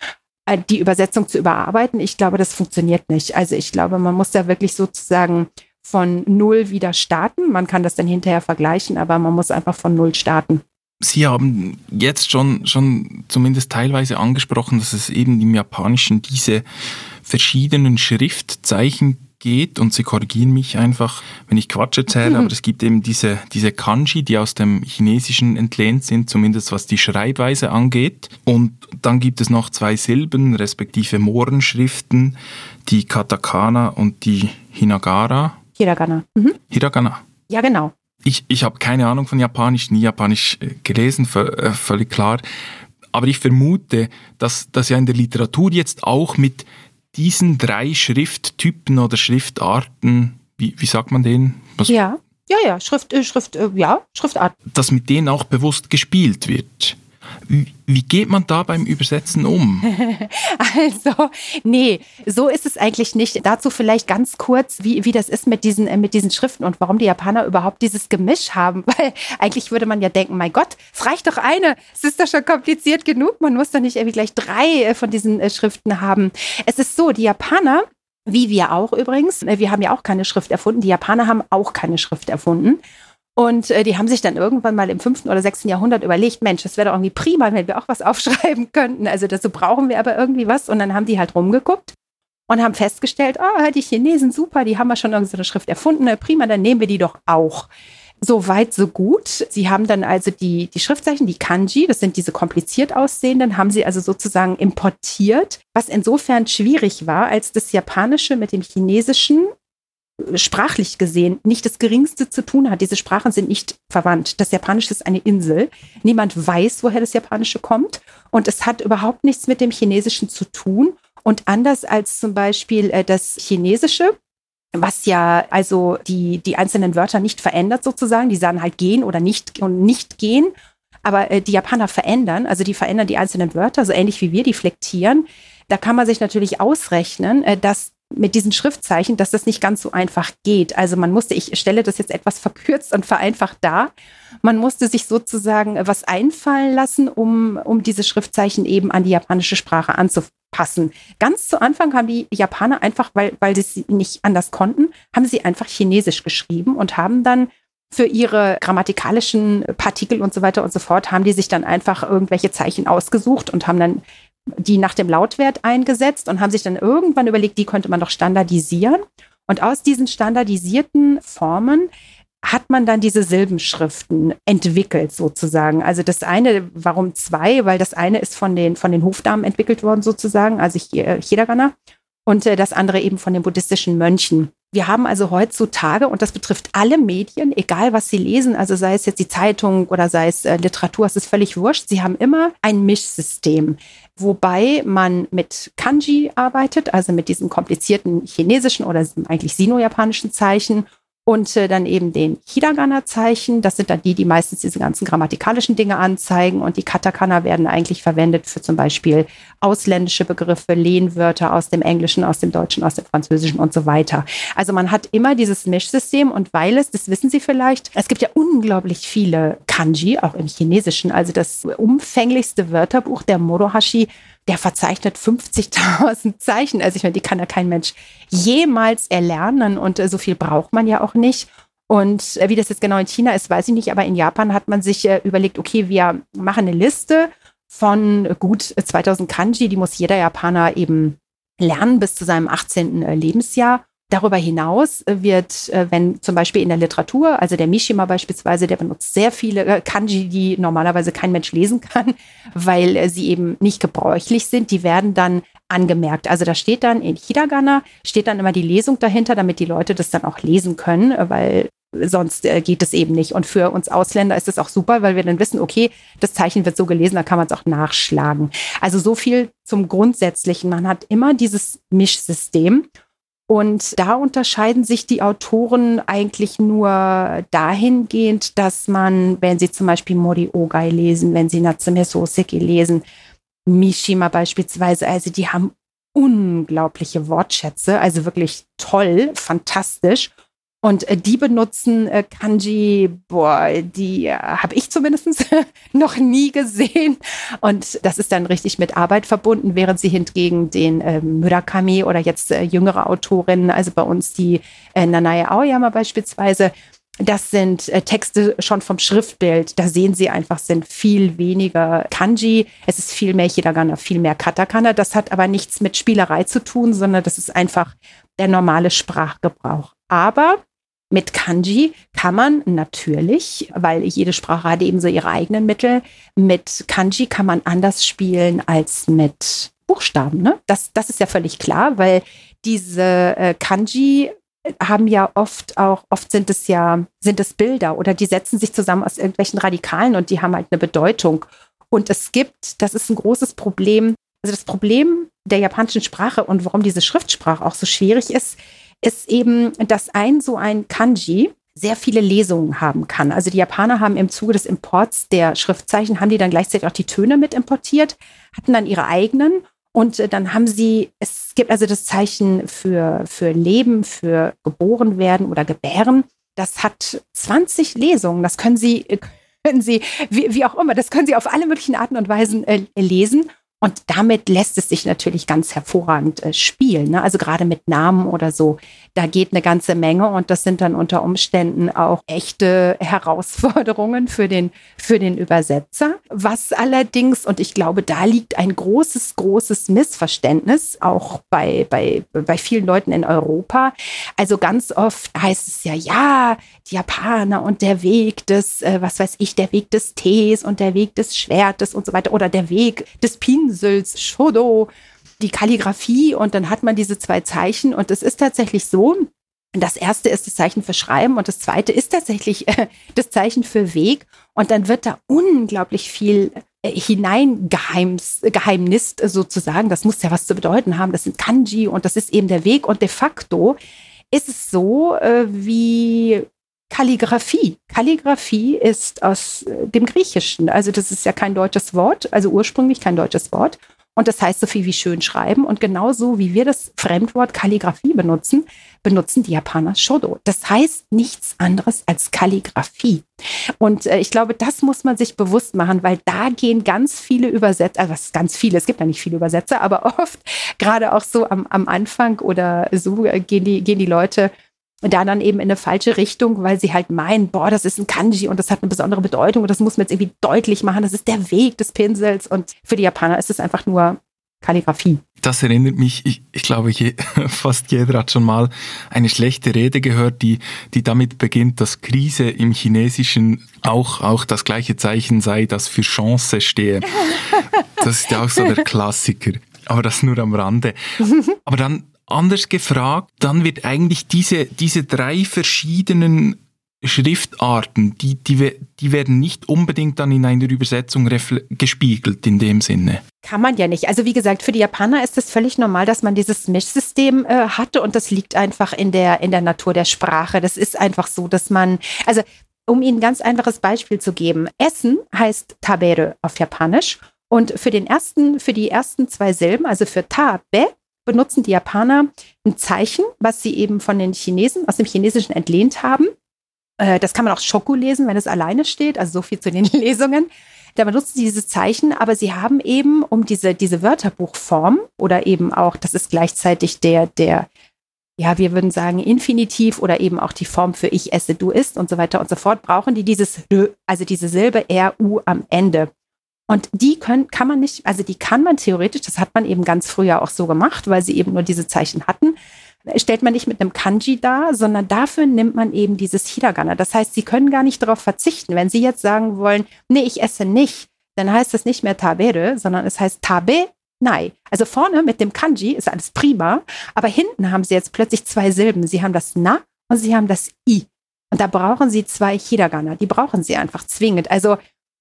äh, die Übersetzung zu überarbeiten. Ich glaube, das funktioniert nicht. Also ich glaube, man muss da wirklich sozusagen von Null wieder starten. Man kann das dann hinterher vergleichen, aber man muss einfach von Null starten. Sie haben jetzt schon, schon zumindest teilweise angesprochen, dass es eben im Japanischen diese verschiedenen Schriftzeichen geht und Sie korrigieren mich einfach, wenn ich Quatsch erzähle, mhm. aber es gibt eben diese, diese Kanji, die aus dem Chinesischen entlehnt sind, zumindest was die Schreibweise angeht. Und dann gibt es noch zwei Silben, respektive Mohrenschriften, die Katakana und die Hinagara. Hiragana. Mhm. Hiragana. Ja, genau ich, ich habe keine Ahnung von Japanisch, nie Japanisch äh, gelesen, äh, völlig klar. Aber ich vermute, dass, dass ja in der Literatur jetzt auch mit diesen drei Schrifttypen oder Schriftarten, wie, wie sagt man denen? Was? Ja, ja, ja, Schrift, äh, Schrift, ja, Schriftart. Dass mit denen auch bewusst gespielt wird. Wie geht man da beim Übersetzen um? also, nee, so ist es eigentlich nicht. Dazu vielleicht ganz kurz, wie, wie das ist mit diesen, äh, mit diesen Schriften und warum die Japaner überhaupt dieses Gemisch haben. Weil eigentlich würde man ja denken, mein Gott, es reicht doch eine. Es ist doch schon kompliziert genug. Man muss doch nicht irgendwie gleich drei äh, von diesen äh, Schriften haben. Es ist so, die Japaner wie wir auch übrigens. Wir haben ja auch keine Schrift erfunden. Die Japaner haben auch keine Schrift erfunden. Und äh, die haben sich dann irgendwann mal im fünften oder sechsten Jahrhundert überlegt, Mensch, das wäre doch irgendwie prima, wenn wir auch was aufschreiben könnten. Also dazu brauchen wir aber irgendwie was. Und dann haben die halt rumgeguckt und haben festgestellt, oh, die Chinesen, super, die haben ja schon irgendeine Schrift erfunden, prima, dann nehmen wir die doch auch. So weit, so gut. Sie haben dann also die, die Schriftzeichen, die Kanji, das sind diese kompliziert aussehenden, haben sie also sozusagen importiert, was insofern schwierig war, als das Japanische mit dem Chinesischen sprachlich gesehen nicht das Geringste zu tun hat. Diese Sprachen sind nicht verwandt. Das Japanische ist eine Insel. Niemand weiß, woher das Japanische kommt. Und es hat überhaupt nichts mit dem Chinesischen zu tun. Und anders als zum Beispiel äh, das Chinesische, was ja also die, die einzelnen Wörter nicht verändert sozusagen, die sagen halt gehen oder nicht und nicht gehen. Aber äh, die Japaner verändern, also die verändern die einzelnen Wörter, so ähnlich wie wir die flektieren. Da kann man sich natürlich ausrechnen, äh, dass mit diesen Schriftzeichen, dass das nicht ganz so einfach geht. Also man musste, ich stelle das jetzt etwas verkürzt und vereinfacht dar, man musste sich sozusagen was einfallen lassen, um, um diese Schriftzeichen eben an die japanische Sprache anzupassen. Ganz zu Anfang haben die Japaner einfach, weil, weil sie nicht anders konnten, haben sie einfach Chinesisch geschrieben und haben dann für ihre grammatikalischen Partikel und so weiter und so fort, haben die sich dann einfach irgendwelche Zeichen ausgesucht und haben dann die nach dem Lautwert eingesetzt und haben sich dann irgendwann überlegt, die könnte man doch standardisieren. Und aus diesen standardisierten Formen hat man dann diese Silbenschriften entwickelt sozusagen. Also das eine, warum zwei? Weil das eine ist von den, von den Hofdamen entwickelt worden sozusagen, also Hidagana. Und äh, das andere eben von den buddhistischen Mönchen. Wir haben also heutzutage, und das betrifft alle Medien, egal was sie lesen, also sei es jetzt die Zeitung oder sei es äh, Literatur, es ist völlig wurscht, sie haben immer ein Mischsystem, wobei man mit Kanji arbeitet, also mit diesen komplizierten chinesischen oder eigentlich sino-japanischen Zeichen und äh, dann eben den Hiragana-Zeichen. Das sind dann die, die meistens diese ganzen grammatikalischen Dinge anzeigen. Und die Katakana werden eigentlich verwendet für zum Beispiel ausländische Begriffe, Lehnwörter aus dem Englischen, aus dem Deutschen, aus dem Französischen und so weiter. Also man hat immer dieses Mischsystem und weil es, das wissen Sie vielleicht, es gibt ja unglaublich viele Kanji, auch im Chinesischen. Also das umfänglichste Wörterbuch der Morohashi der verzeichnet 50.000 Zeichen. Also ich meine, die kann ja kein Mensch jemals erlernen und äh, so viel braucht man ja auch nicht. Und äh, wie das jetzt genau in China ist, weiß ich nicht, aber in Japan hat man sich äh, überlegt, okay, wir machen eine Liste von gut 2000 Kanji, die muss jeder Japaner eben lernen bis zu seinem 18. Lebensjahr. Darüber hinaus wird, äh, wenn zum Beispiel in der Literatur, also der Mishima beispielsweise, der benutzt sehr viele äh, Kanji, die normalerweise kein Mensch lesen kann, weil äh, sie eben nicht gebräuchlich sind, die werden dann angemerkt. Also da steht dann in Hiragana, steht dann immer die Lesung dahinter, damit die Leute das dann auch lesen können, weil sonst geht es eben nicht. Und für uns Ausländer ist es auch super, weil wir dann wissen, okay, das Zeichen wird so gelesen, da kann man es auch nachschlagen. Also so viel zum Grundsätzlichen. Man hat immer dieses Mischsystem. Und da unterscheiden sich die Autoren eigentlich nur dahingehend, dass man, wenn sie zum Beispiel Mori Ogai lesen, wenn sie Natsume Soseki lesen, Mishima beispielsweise, also die haben unglaubliche Wortschätze, also wirklich toll, fantastisch. Und äh, die benutzen äh, Kanji, boah, die äh, habe ich zumindest noch nie gesehen. Und das ist dann richtig mit Arbeit verbunden, während sie hingegen den äh, Murakami oder jetzt äh, jüngere Autorinnen, also bei uns die äh, Nanae Aoyama beispielsweise, das sind äh, Texte schon vom Schriftbild. Da sehen Sie einfach, sind viel weniger Kanji. Es ist viel mehr Hiragana, viel mehr Katakana. Das hat aber nichts mit Spielerei zu tun, sondern das ist einfach der normale Sprachgebrauch. Aber mit Kanji kann man natürlich, weil jede Sprache hat eben so ihre eigenen Mittel, mit Kanji kann man anders spielen als mit Buchstaben. Ne? Das, das ist ja völlig klar, weil diese äh, Kanji haben ja oft auch, oft sind es ja, sind es Bilder oder die setzen sich zusammen aus irgendwelchen Radikalen und die haben halt eine Bedeutung. Und es gibt, das ist ein großes Problem, also das Problem der japanischen Sprache und warum diese Schriftsprache auch so schwierig ist, ist eben, dass ein so ein Kanji sehr viele Lesungen haben kann. Also die Japaner haben im Zuge des Imports der Schriftzeichen, haben die dann gleichzeitig auch die Töne mit importiert, hatten dann ihre eigenen und äh, dann haben sie, es gibt also das Zeichen für, für Leben, für geboren werden oder gebären. Das hat 20 Lesungen. Das können Sie, können Sie wie, wie auch immer, das können Sie auf alle möglichen Arten und Weisen äh, lesen. Und damit lässt es sich natürlich ganz hervorragend äh, spielen. Ne? Also gerade mit Namen oder so, da geht eine ganze Menge und das sind dann unter Umständen auch echte Herausforderungen für den, für den Übersetzer. Was allerdings, und ich glaube, da liegt ein großes, großes Missverständnis, auch bei, bei, bei vielen Leuten in Europa. Also ganz oft heißt es ja, ja, die Japaner und der Weg des, äh, was weiß ich, der Weg des Tees und der Weg des Schwertes und so weiter oder der Weg des Pinsels, Shodo, die Kalligrafie und dann hat man diese zwei Zeichen und es ist tatsächlich so, das erste ist das Zeichen für Schreiben und das zweite ist tatsächlich äh, das Zeichen für Weg. Und dann wird da unglaublich viel äh, hineingeheimnist sozusagen. Das muss ja was zu bedeuten haben. Das sind Kanji und das ist eben der Weg. Und de facto ist es so äh, wie Kalligraphie. Kalligraphie ist aus äh, dem Griechischen. Also das ist ja kein deutsches Wort, also ursprünglich kein deutsches Wort. Und das heißt so viel wie schön schreiben. Und genauso wie wir das Fremdwort Kalligraphie benutzen, benutzen die Japaner Shodo. Das heißt nichts anderes als Kalligraphie. Und äh, ich glaube, das muss man sich bewusst machen, weil da gehen ganz viele Übersetzer, also was ganz viele, es gibt ja nicht viele Übersetzer, aber oft, gerade auch so am, am Anfang oder so äh, gehen die, gehen die Leute da dann eben in eine falsche Richtung, weil sie halt meinen, boah, das ist ein Kanji und das hat eine besondere Bedeutung und das muss man jetzt irgendwie deutlich machen, das ist der Weg des Pinsels und für die Japaner ist es einfach nur Kalligrafie. Das erinnert mich, ich, ich glaube, je, fast jeder hat schon mal eine schlechte Rede gehört, die, die damit beginnt, dass Krise im Chinesischen auch, auch das gleiche Zeichen sei, das für Chance stehe. Das ist ja auch so der Klassiker. Aber das nur am Rande. Aber dann Anders gefragt, dann wird eigentlich diese, diese drei verschiedenen Schriftarten, die, die, die werden nicht unbedingt dann in einer Übersetzung gespiegelt in dem Sinne. Kann man ja nicht. Also wie gesagt, für die Japaner ist es völlig normal, dass man dieses Mischsystem äh, hatte und das liegt einfach in der, in der Natur der Sprache. Das ist einfach so, dass man, also um Ihnen ein ganz einfaches Beispiel zu geben, Essen heißt Tabere auf Japanisch und für den ersten, für die ersten zwei Silben, also für Tabe benutzen die Japaner ein Zeichen, was sie eben von den Chinesen aus dem Chinesischen entlehnt haben. Äh, das kann man auch Schoko lesen, wenn es alleine steht, also so viel zu den Lesungen. Da benutzen sie dieses Zeichen, aber sie haben eben um diese, diese Wörterbuchform oder eben auch, das ist gleichzeitig der, der, ja, wir würden sagen Infinitiv oder eben auch die Form für ich esse, du isst und so weiter und so fort, brauchen die dieses, also diese Silbe RU am Ende. Und die können, kann man nicht, also die kann man theoretisch, das hat man eben ganz früher auch so gemacht, weil sie eben nur diese Zeichen hatten, stellt man nicht mit einem Kanji dar, sondern dafür nimmt man eben dieses Hiragana. Das heißt, sie können gar nicht darauf verzichten. Wenn sie jetzt sagen wollen, nee, ich esse nicht, dann heißt das nicht mehr Tabere, sondern es heißt Tabe Nei. Also vorne mit dem Kanji ist alles prima, aber hinten haben sie jetzt plötzlich zwei Silben. Sie haben das Na und sie haben das I. Und da brauchen sie zwei Hiragana. Die brauchen sie einfach zwingend. Also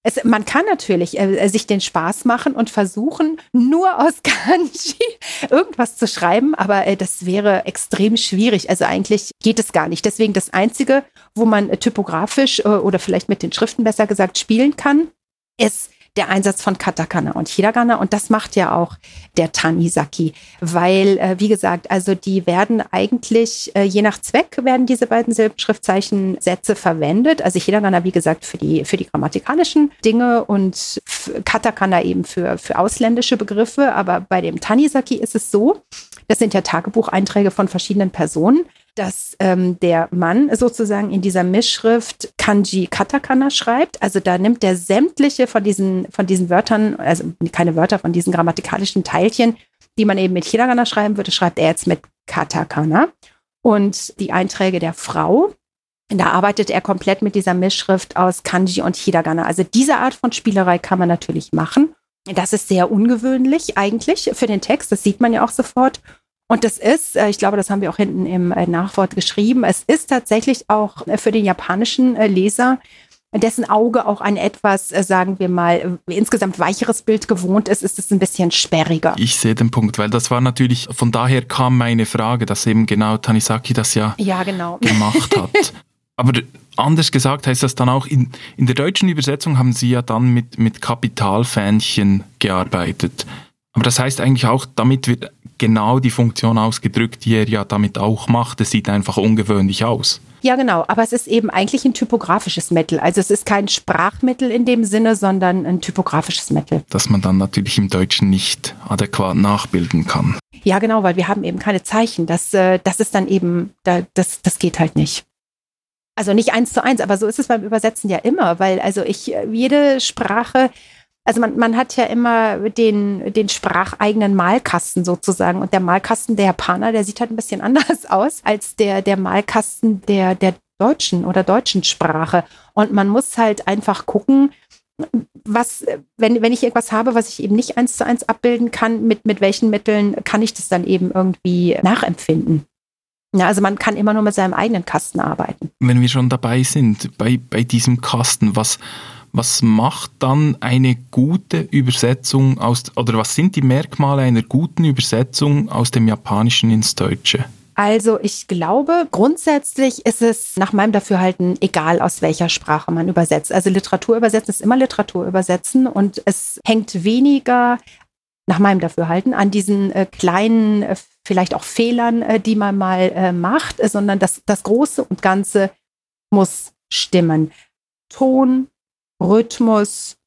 es, man kann natürlich äh, sich den Spaß machen und versuchen, nur aus Kanji irgendwas zu schreiben, aber äh, das wäre extrem schwierig. Also eigentlich geht es gar nicht. Deswegen das Einzige, wo man äh, typografisch äh, oder vielleicht mit den Schriften besser gesagt spielen kann, ist der Einsatz von Katakana und Hiragana. Und das macht ja auch der Tanisaki, weil äh, wie gesagt, also die werden eigentlich äh, je nach Zweck werden diese beiden Silbenschriftzeichensätze verwendet. Also Hiragana wie gesagt für die für die grammatikalischen Dinge und Katakana eben für für ausländische Begriffe, aber bei dem Tanisaki ist es so, das sind ja Tagebucheinträge von verschiedenen Personen dass ähm, der Mann sozusagen in dieser Mischschrift Kanji Katakana schreibt. Also da nimmt er sämtliche von diesen, von diesen Wörtern, also keine Wörter, von diesen grammatikalischen Teilchen, die man eben mit Hiragana schreiben würde, schreibt er jetzt mit Katakana. Und die Einträge der Frau, da arbeitet er komplett mit dieser Mischschrift aus Kanji und Hiragana. Also diese Art von Spielerei kann man natürlich machen. Das ist sehr ungewöhnlich eigentlich für den Text. Das sieht man ja auch sofort. Und das ist, äh, ich glaube, das haben wir auch hinten im äh, Nachwort geschrieben, es ist tatsächlich auch äh, für den japanischen Leser, dessen Auge auch ein etwas, sagen wir mal, insgesamt weicheres Bild gewohnt ist, ist es ein bisschen sperriger. Ich sehe den Punkt, weil das war natürlich, von daher kam meine Frage, dass eben genau Tanisaki das ja, ja genau. gemacht hat. Aber anders gesagt heißt das dann auch, in, in der deutschen Übersetzung haben Sie ja dann mit, mit Kapitalfähnchen gearbeitet. Aber das heißt eigentlich auch, damit wird genau die Funktion ausgedrückt, die er ja damit auch macht. Es sieht einfach ungewöhnlich aus. Ja, genau. Aber es ist eben eigentlich ein typografisches Mittel. Also es ist kein Sprachmittel in dem Sinne, sondern ein typografisches Mittel. Das man dann natürlich im Deutschen nicht adäquat nachbilden kann. Ja, genau, weil wir haben eben keine Zeichen. Das, äh, das ist dann eben, das, das geht halt nicht. Also nicht eins zu eins, aber so ist es beim Übersetzen ja immer, weil also ich, äh, jede Sprache also man, man hat ja immer den, den spracheigenen Malkasten sozusagen. Und der Malkasten der Japaner, der sieht halt ein bisschen anders aus als der, der Malkasten der, der deutschen oder deutschen Sprache. Und man muss halt einfach gucken, was, wenn, wenn ich irgendwas habe, was ich eben nicht eins zu eins abbilden kann, mit, mit welchen Mitteln kann ich das dann eben irgendwie nachempfinden. Ja, also man kann immer nur mit seinem eigenen Kasten arbeiten. Wenn wir schon dabei sind, bei, bei diesem Kasten, was, was macht dann eine gute Übersetzung aus, oder was sind die Merkmale einer guten Übersetzung aus dem Japanischen ins Deutsche? Also ich glaube, grundsätzlich ist es nach meinem Dafürhalten egal, aus welcher Sprache man übersetzt. Also Literatur übersetzen ist immer Literatur übersetzen und es hängt weniger nach meinem Dafürhalten an diesen äh, kleinen, äh, vielleicht auch Fehlern, äh, die man mal äh, macht, sondern das, das Große und Ganze muss stimmen. Ton, Rhythmus,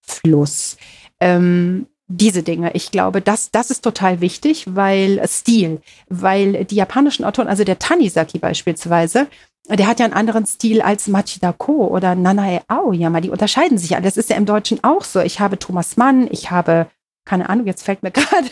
Fluss. Ähm, diese Dinge. Ich glaube, das, das ist total wichtig, weil Stil, weil die japanischen Autoren, also der Tanizaki beispielsweise, der hat ja einen anderen Stil als Machida Ko oder Nanae Aoyama. Die unterscheiden sich ja. Das ist ja im Deutschen auch so. Ich habe Thomas Mann, ich habe keine Ahnung, jetzt fällt mir gerade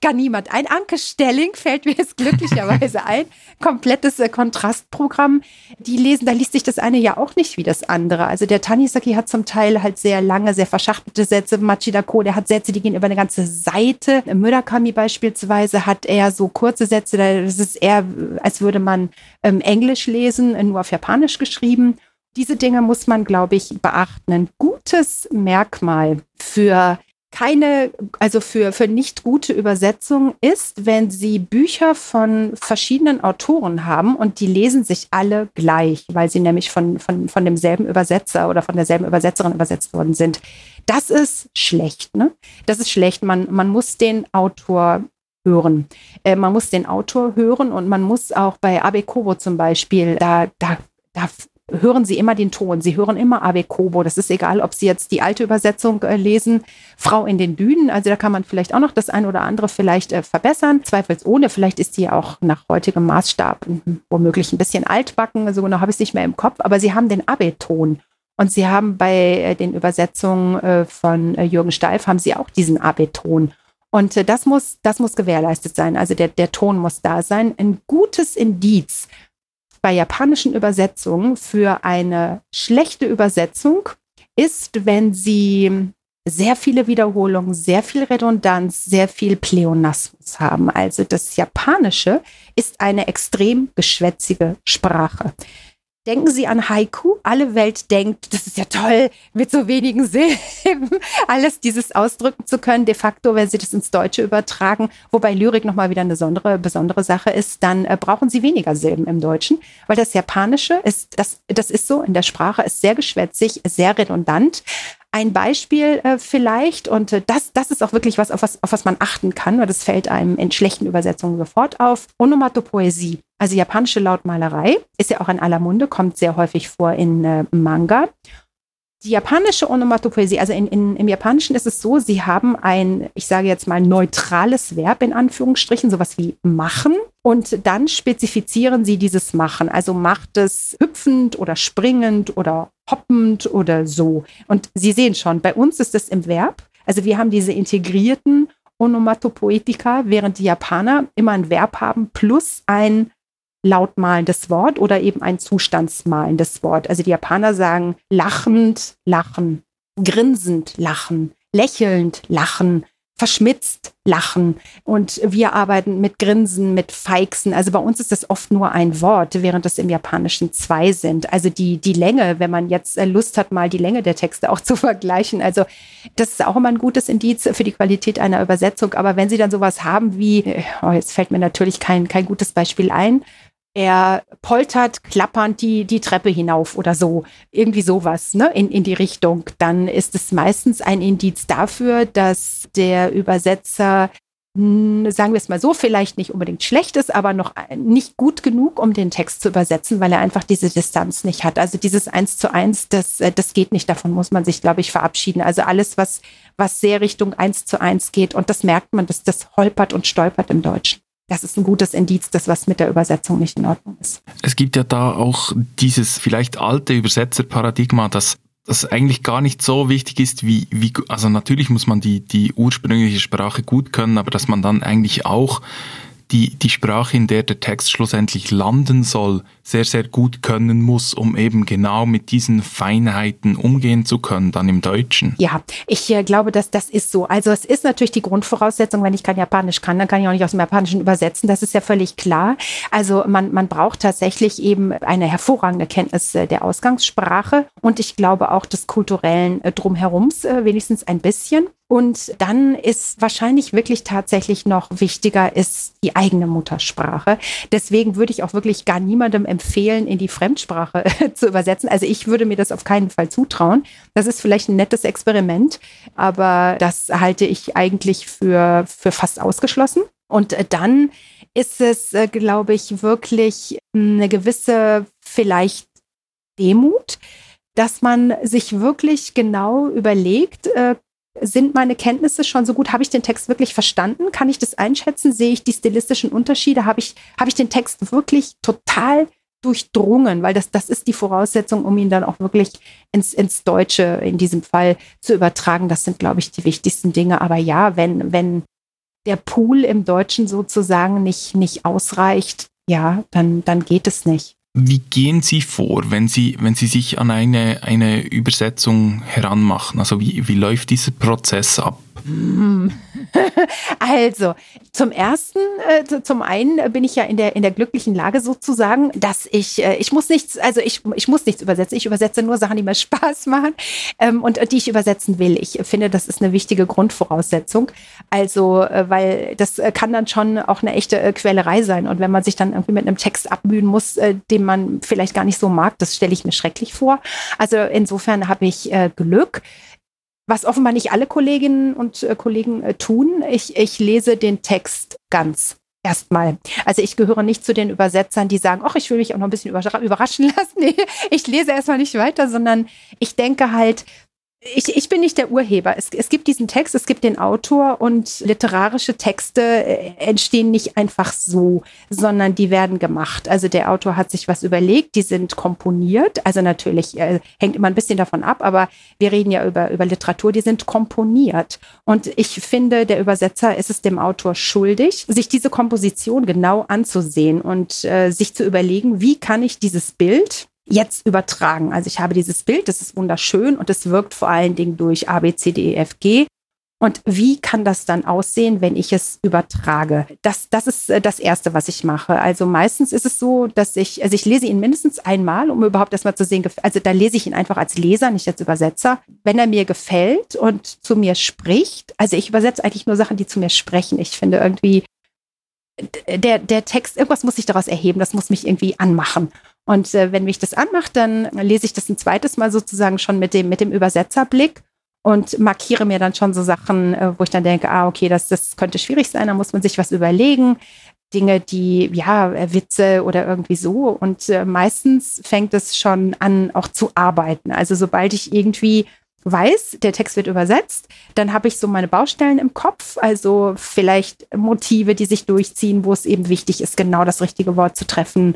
gar niemand ein. Anke Stelling fällt mir jetzt glücklicherweise ein. Komplettes äh, Kontrastprogramm. Die lesen, da liest sich das eine ja auch nicht wie das andere. Also der Tanisaki hat zum Teil halt sehr lange, sehr verschachtelte Sätze. Machida Ko, der hat Sätze, die gehen über eine ganze Seite. Murakami beispielsweise hat eher so kurze Sätze. Das ist eher, als würde man ähm, Englisch lesen, nur auf Japanisch geschrieben. Diese Dinge muss man, glaube ich, beachten. Ein gutes Merkmal für keine, also für, für nicht gute Übersetzung ist, wenn Sie Bücher von verschiedenen Autoren haben und die lesen sich alle gleich, weil sie nämlich von, von, von demselben Übersetzer oder von derselben Übersetzerin übersetzt worden sind. Das ist schlecht, ne? Das ist schlecht. Man, man muss den Autor hören. Äh, man muss den Autor hören und man muss auch bei Abe Kobo zum Beispiel, da, da, da hören Sie immer den Ton. Sie hören immer Ave Kobo. Das ist egal, ob Sie jetzt die alte Übersetzung äh, lesen, Frau in den Dünen. Also da kann man vielleicht auch noch das ein oder andere vielleicht äh, verbessern. Zweifelsohne. Vielleicht ist die auch nach heutigem Maßstab womöglich ein bisschen altbacken. So genau habe ich es nicht mehr im Kopf. Aber Sie haben den Ave-Ton. Und Sie haben bei äh, den Übersetzungen äh, von äh, Jürgen Steif haben Sie auch diesen Ave-Ton. Und das muss, das muss gewährleistet sein. Also der, der Ton muss da sein. Ein gutes Indiz bei japanischen Übersetzungen für eine schlechte Übersetzung ist, wenn sie sehr viele Wiederholungen, sehr viel Redundanz, sehr viel Pleonasmus haben. Also das Japanische ist eine extrem geschwätzige Sprache. Denken Sie an Haiku. Alle Welt denkt, das ist ja toll, mit so wenigen Silben alles dieses ausdrücken zu können. De facto, wenn Sie das ins Deutsche übertragen, wobei Lyrik nochmal wieder eine besondere, besondere Sache ist, dann äh, brauchen Sie weniger Silben im Deutschen, weil das Japanische ist, das, das ist so in der Sprache, ist sehr geschwätzig, sehr redundant. Ein Beispiel äh, vielleicht, und äh, das, das ist auch wirklich was auf, was, auf was man achten kann, weil das fällt einem in schlechten Übersetzungen sofort auf. Onomatopoesie, also japanische Lautmalerei, ist ja auch in aller Munde, kommt sehr häufig vor in äh, Manga. Die japanische Onomatopoesie, also in, in, im Japanischen ist es so, sie haben ein, ich sage jetzt mal, neutrales Verb in Anführungsstrichen, sowas wie machen. Und dann spezifizieren sie dieses Machen. Also macht es hüpfend oder springend oder hoppend oder so. Und Sie sehen schon, bei uns ist es im Verb. Also wir haben diese integrierten Onomatopoetika, während die Japaner immer ein Verb haben plus ein lautmalendes Wort oder eben ein zustandsmalendes Wort. Also die Japaner sagen lachend, lachen, grinsend, lachen, lächelnd, lachen, verschmitzt lachen. Und wir arbeiten mit Grinsen, mit Feixen. Also bei uns ist das oft nur ein Wort, während das im Japanischen zwei sind. Also die, die Länge, wenn man jetzt äh, Lust hat, mal die Länge der Texte auch zu vergleichen. Also das ist auch immer ein gutes Indiz für die Qualität einer Übersetzung. Aber wenn Sie dann sowas haben wie, äh, oh, jetzt fällt mir natürlich kein, kein gutes Beispiel ein, er poltert klappernd die, die Treppe hinauf oder so. Irgendwie sowas, ne, in, in die Richtung. Dann ist es meistens ein Indiz dafür, dass der Übersetzer hm, sagen wir es mal so, vielleicht nicht unbedingt schlecht ist, aber noch nicht gut genug, um den Text zu übersetzen, weil er einfach diese Distanz nicht hat. Also dieses Eins zu eins, das, äh, das geht nicht. Davon muss man sich, glaube ich, verabschieden. Also alles, was, was sehr Richtung Eins zu eins geht, und das merkt man, dass das holpert und stolpert im Deutschen das ist ein gutes Indiz, dass was mit der Übersetzung nicht in Ordnung ist. Es gibt ja da auch dieses vielleicht alte Übersetzerparadigma, dass das eigentlich gar nicht so wichtig ist, wie, wie also natürlich muss man die, die ursprüngliche Sprache gut können, aber dass man dann eigentlich auch die, die Sprache, in der der Text schlussendlich landen soll, sehr, sehr gut können muss, um eben genau mit diesen Feinheiten umgehen zu können, dann im Deutschen. Ja, ich äh, glaube, dass das ist so. Also es ist natürlich die Grundvoraussetzung, wenn ich kein Japanisch kann, dann kann ich auch nicht aus dem Japanischen übersetzen. Das ist ja völlig klar. Also man, man braucht tatsächlich eben eine hervorragende Kenntnis äh, der Ausgangssprache und ich glaube auch des kulturellen äh, Drumherums, äh, wenigstens ein bisschen. Und dann ist wahrscheinlich wirklich tatsächlich noch wichtiger ist die eigene Muttersprache. Deswegen würde ich auch wirklich gar niemandem empfehlen, in die Fremdsprache zu übersetzen. Also ich würde mir das auf keinen Fall zutrauen. Das ist vielleicht ein nettes Experiment, aber das halte ich eigentlich für, für fast ausgeschlossen. Und dann ist es, äh, glaube ich, wirklich eine gewisse vielleicht Demut, dass man sich wirklich genau überlegt, äh, sind meine Kenntnisse schon so gut? Habe ich den Text wirklich verstanden? Kann ich das einschätzen? Sehe ich die stilistischen Unterschiede? Habe ich, habe ich den Text wirklich total durchdrungen? Weil das, das ist die Voraussetzung, um ihn dann auch wirklich ins, ins Deutsche in diesem Fall zu übertragen. Das sind, glaube ich, die wichtigsten Dinge. Aber ja, wenn, wenn der Pool im Deutschen sozusagen nicht, nicht ausreicht, ja, dann, dann geht es nicht. Wie gehen Sie vor, wenn Sie, wenn Sie sich an eine, eine Übersetzung heranmachen? Also wie, wie läuft dieser Prozess ab? Also, zum ersten, äh, zum einen bin ich ja in der, in der glücklichen Lage sozusagen, dass ich, äh, ich muss nichts, also ich, ich muss nichts übersetzen. Ich übersetze nur Sachen, die mir Spaß machen ähm, und die ich übersetzen will. Ich finde, das ist eine wichtige Grundvoraussetzung. Also, äh, weil das äh, kann dann schon auch eine echte äh, Quälerei sein. Und wenn man sich dann irgendwie mit einem Text abmühen muss, äh, den man vielleicht gar nicht so mag, das stelle ich mir schrecklich vor. Also insofern habe ich Glück was offenbar nicht alle Kolleginnen und äh, Kollegen äh, tun. Ich, ich lese den Text ganz. Erstmal. Also ich gehöre nicht zu den Übersetzern, die sagen, ach, ich will mich auch noch ein bisschen überraschen lassen. Nee, ich lese erstmal nicht weiter, sondern ich denke halt, ich, ich bin nicht der Urheber. Es, es gibt diesen Text, es gibt den Autor und literarische Texte äh, entstehen nicht einfach so, sondern die werden gemacht. Also der Autor hat sich was überlegt, die sind komponiert. Also natürlich äh, hängt immer ein bisschen davon ab, aber wir reden ja über, über Literatur, die sind komponiert. Und ich finde, der Übersetzer ist es dem Autor schuldig, sich diese Komposition genau anzusehen und äh, sich zu überlegen, wie kann ich dieses Bild, jetzt übertragen. Also ich habe dieses Bild, das ist wunderschön und es wirkt vor allen Dingen durch A, B, C, D, E, F, G. Und wie kann das dann aussehen, wenn ich es übertrage? Das, das ist äh, das Erste, was ich mache. Also meistens ist es so, dass ich, also ich lese ihn mindestens einmal, um überhaupt erstmal zu sehen, also da lese ich ihn einfach als Leser, nicht als Übersetzer. Wenn er mir gefällt und zu mir spricht, also ich übersetze eigentlich nur Sachen, die zu mir sprechen. Ich finde irgendwie, der, der Text, irgendwas muss sich daraus erheben, das muss mich irgendwie anmachen. Und äh, wenn mich das anmacht, dann lese ich das ein zweites Mal sozusagen schon mit dem, mit dem Übersetzerblick und markiere mir dann schon so Sachen, äh, wo ich dann denke, ah, okay, das, das könnte schwierig sein, da muss man sich was überlegen. Dinge, die, ja, äh, Witze oder irgendwie so. Und äh, meistens fängt es schon an, auch zu arbeiten. Also sobald ich irgendwie weiß, der Text wird übersetzt, dann habe ich so meine Baustellen im Kopf, also vielleicht Motive, die sich durchziehen, wo es eben wichtig ist, genau das richtige Wort zu treffen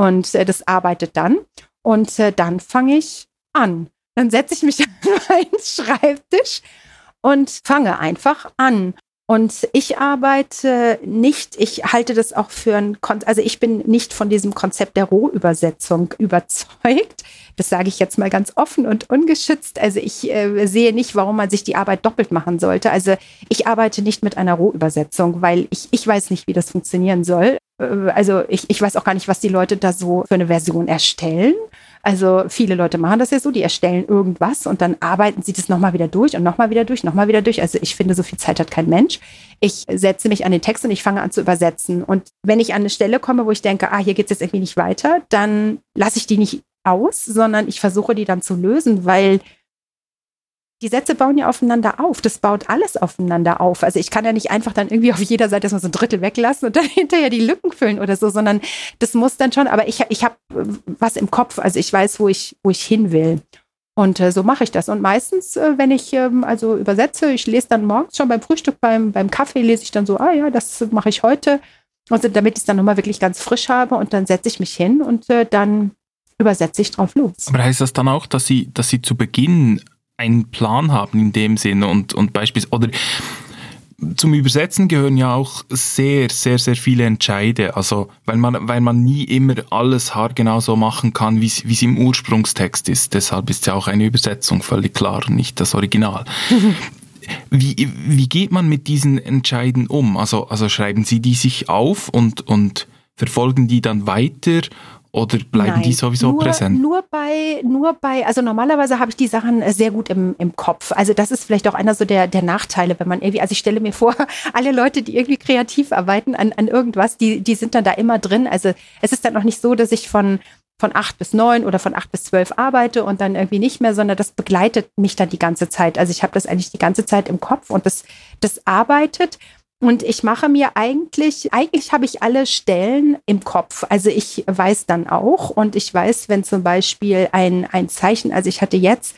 und äh, das arbeitet dann. Und äh, dann fange ich an. Dann setze ich mich an meinen Schreibtisch und fange einfach an. Und ich arbeite nicht, ich halte das auch für ein, Kon also ich bin nicht von diesem Konzept der Rohübersetzung überzeugt. Das sage ich jetzt mal ganz offen und ungeschützt. Also ich äh, sehe nicht, warum man sich die Arbeit doppelt machen sollte. Also ich arbeite nicht mit einer Rohübersetzung, weil ich, ich weiß nicht, wie das funktionieren soll. äh, also ich, ich weiß auch gar nicht, was die Leute da so für eine Version erstellen. Also viele Leute machen das ja so, die erstellen irgendwas und dann arbeiten sie das nochmal wieder durch und nochmal wieder durch, nochmal wieder durch. Also ich finde, so viel Zeit hat kein Mensch. Ich setze mich an den Text und ich fange an zu übersetzen. Und wenn ich an eine Stelle komme, wo ich denke, ah, hier geht es jetzt irgendwie nicht weiter, dann lasse ich die nicht aus, sondern ich versuche die dann zu lösen, weil die Sätze bauen ja aufeinander auf. Das baut alles aufeinander auf. Also ich kann ja nicht einfach dann irgendwie auf jeder Seite erstmal so ein Drittel weglassen und dann hinterher die Lücken füllen oder so, sondern das muss dann schon, aber ich, ich habe äh, was im Kopf, also ich weiß, wo ich, wo ich hin will. Und äh, so mache ich das. Und meistens, äh, wenn ich ähm, also übersetze, ich lese dann morgens schon beim Frühstück, beim, beim Kaffee, lese ich dann so, ah ja, das mache ich heute. Und damit ich es dann nochmal wirklich ganz frisch habe und dann setze ich mich hin und äh, dann übersetze ich drauf los. Aber heißt das dann auch, dass Sie, dass Sie zu Beginn einen Plan haben in dem Sinne und, und beispielsweise, oder zum Übersetzen gehören ja auch sehr, sehr, sehr viele Entscheide. Also, weil man, weil man nie immer alles haargenau so machen kann, wie es im Ursprungstext ist. Deshalb ist ja auch eine Übersetzung völlig klar, nicht das Original. wie, wie geht man mit diesen Entscheiden um? Also, also schreiben Sie die sich auf und, und verfolgen die dann weiter oder bleiben Nein, die sowieso nur, präsent? Nur bei, nur bei, also normalerweise habe ich die Sachen äh, sehr gut im, im Kopf. Also das ist vielleicht auch einer so der, der Nachteile, wenn man irgendwie, also ich stelle mir vor, alle Leute, die irgendwie kreativ arbeiten an, an irgendwas, die, die sind dann da immer drin. Also es ist dann auch nicht so, dass ich von, von acht bis neun oder von acht bis zwölf arbeite und dann irgendwie nicht mehr, sondern das begleitet mich dann die ganze Zeit. Also ich habe das eigentlich die ganze Zeit im Kopf und das, das arbeitet. Und ich mache mir eigentlich, eigentlich habe ich alle Stellen im Kopf. Also ich weiß dann auch und ich weiß, wenn zum Beispiel ein, ein Zeichen, also ich hatte jetzt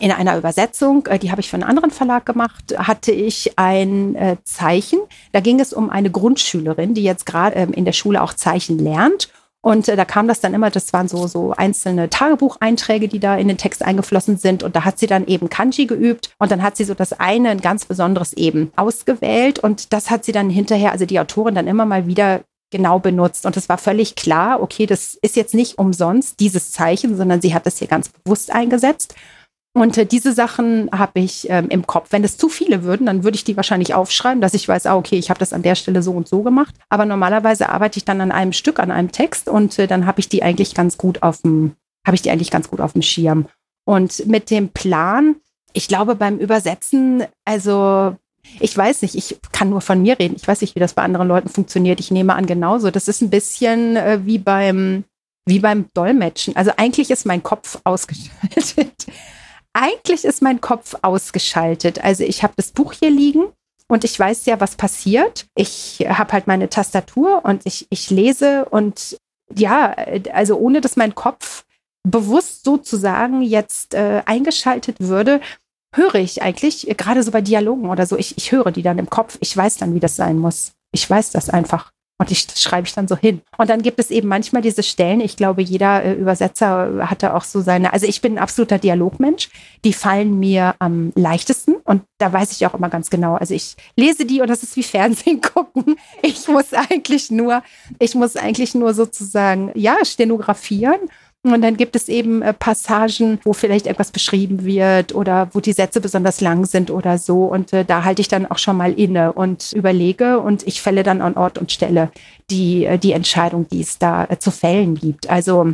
in einer Übersetzung, äh, die habe ich für einen anderen Verlag gemacht, hatte ich ein äh, Zeichen. Da ging es um eine Grundschülerin, die jetzt gerade ähm, in der Schule auch Zeichen lernt. Und äh, da kam das dann immer, das waren so, so einzelne Tagebucheinträge, die da in den Text eingeflossen sind. Und da hat sie dann eben Kanji geübt. Und dann hat sie so das eine, ein ganz besonderes eben ausgewählt. Und das hat sie dann hinterher, also die Autorin dann immer mal wieder genau benutzt. Und es war völlig klar, okay, das ist jetzt nicht umsonst dieses Zeichen, sondern sie hat das hier ganz bewusst eingesetzt. Und äh, diese Sachen habe ich ähm, im Kopf. Wenn es zu viele würden, dann würde ich die wahrscheinlich aufschreiben, dass ich weiß, ah, okay, ich habe das an der Stelle so und so gemacht. Aber normalerweise arbeite ich dann an einem Stück, an einem Text und äh, dann habe ich die eigentlich ganz gut auf dem, habe ich die eigentlich ganz gut auf dem Schirm. Und mit dem Plan, ich glaube beim Übersetzen, also ich weiß nicht, ich kann nur von mir reden. Ich weiß nicht, wie das bei anderen Leuten funktioniert. Ich nehme an genauso. Das ist ein bisschen äh, wie beim wie beim Dolmetschen. Also eigentlich ist mein Kopf ausgeschaltet eigentlich ist mein Kopf ausgeschaltet. Also ich habe das Buch hier liegen und ich weiß ja, was passiert. Ich habe halt meine Tastatur und ich, ich lese und ja, also ohne dass mein Kopf bewusst sozusagen jetzt äh, eingeschaltet würde, höre ich eigentlich, gerade so bei Dialogen oder so, ich, ich höre die dann im Kopf. Ich weiß dann, wie das sein muss. Ich weiß das einfach. Und ich, das schreibe ich dann so hin. Und dann gibt es eben manchmal diese Stellen, ich glaube, jeder äh, Übersetzer hatte auch so seine, also ich bin ein absoluter Dialogmensch, die fallen mir am leichtesten und da weiß ich auch immer ganz genau. Also ich lese die und das ist wie Fernsehen gucken. Ich muss eigentlich nur, ich muss eigentlich nur sozusagen, ja, stenografieren und dann gibt es eben äh, Passagen, wo vielleicht etwas beschrieben wird oder wo die Sätze besonders lang sind oder so. Und äh, da halte ich dann auch schon mal inne und überlege und ich fälle dann an Ort und Stelle die, äh, die Entscheidung, die es da zu fällen gibt. Also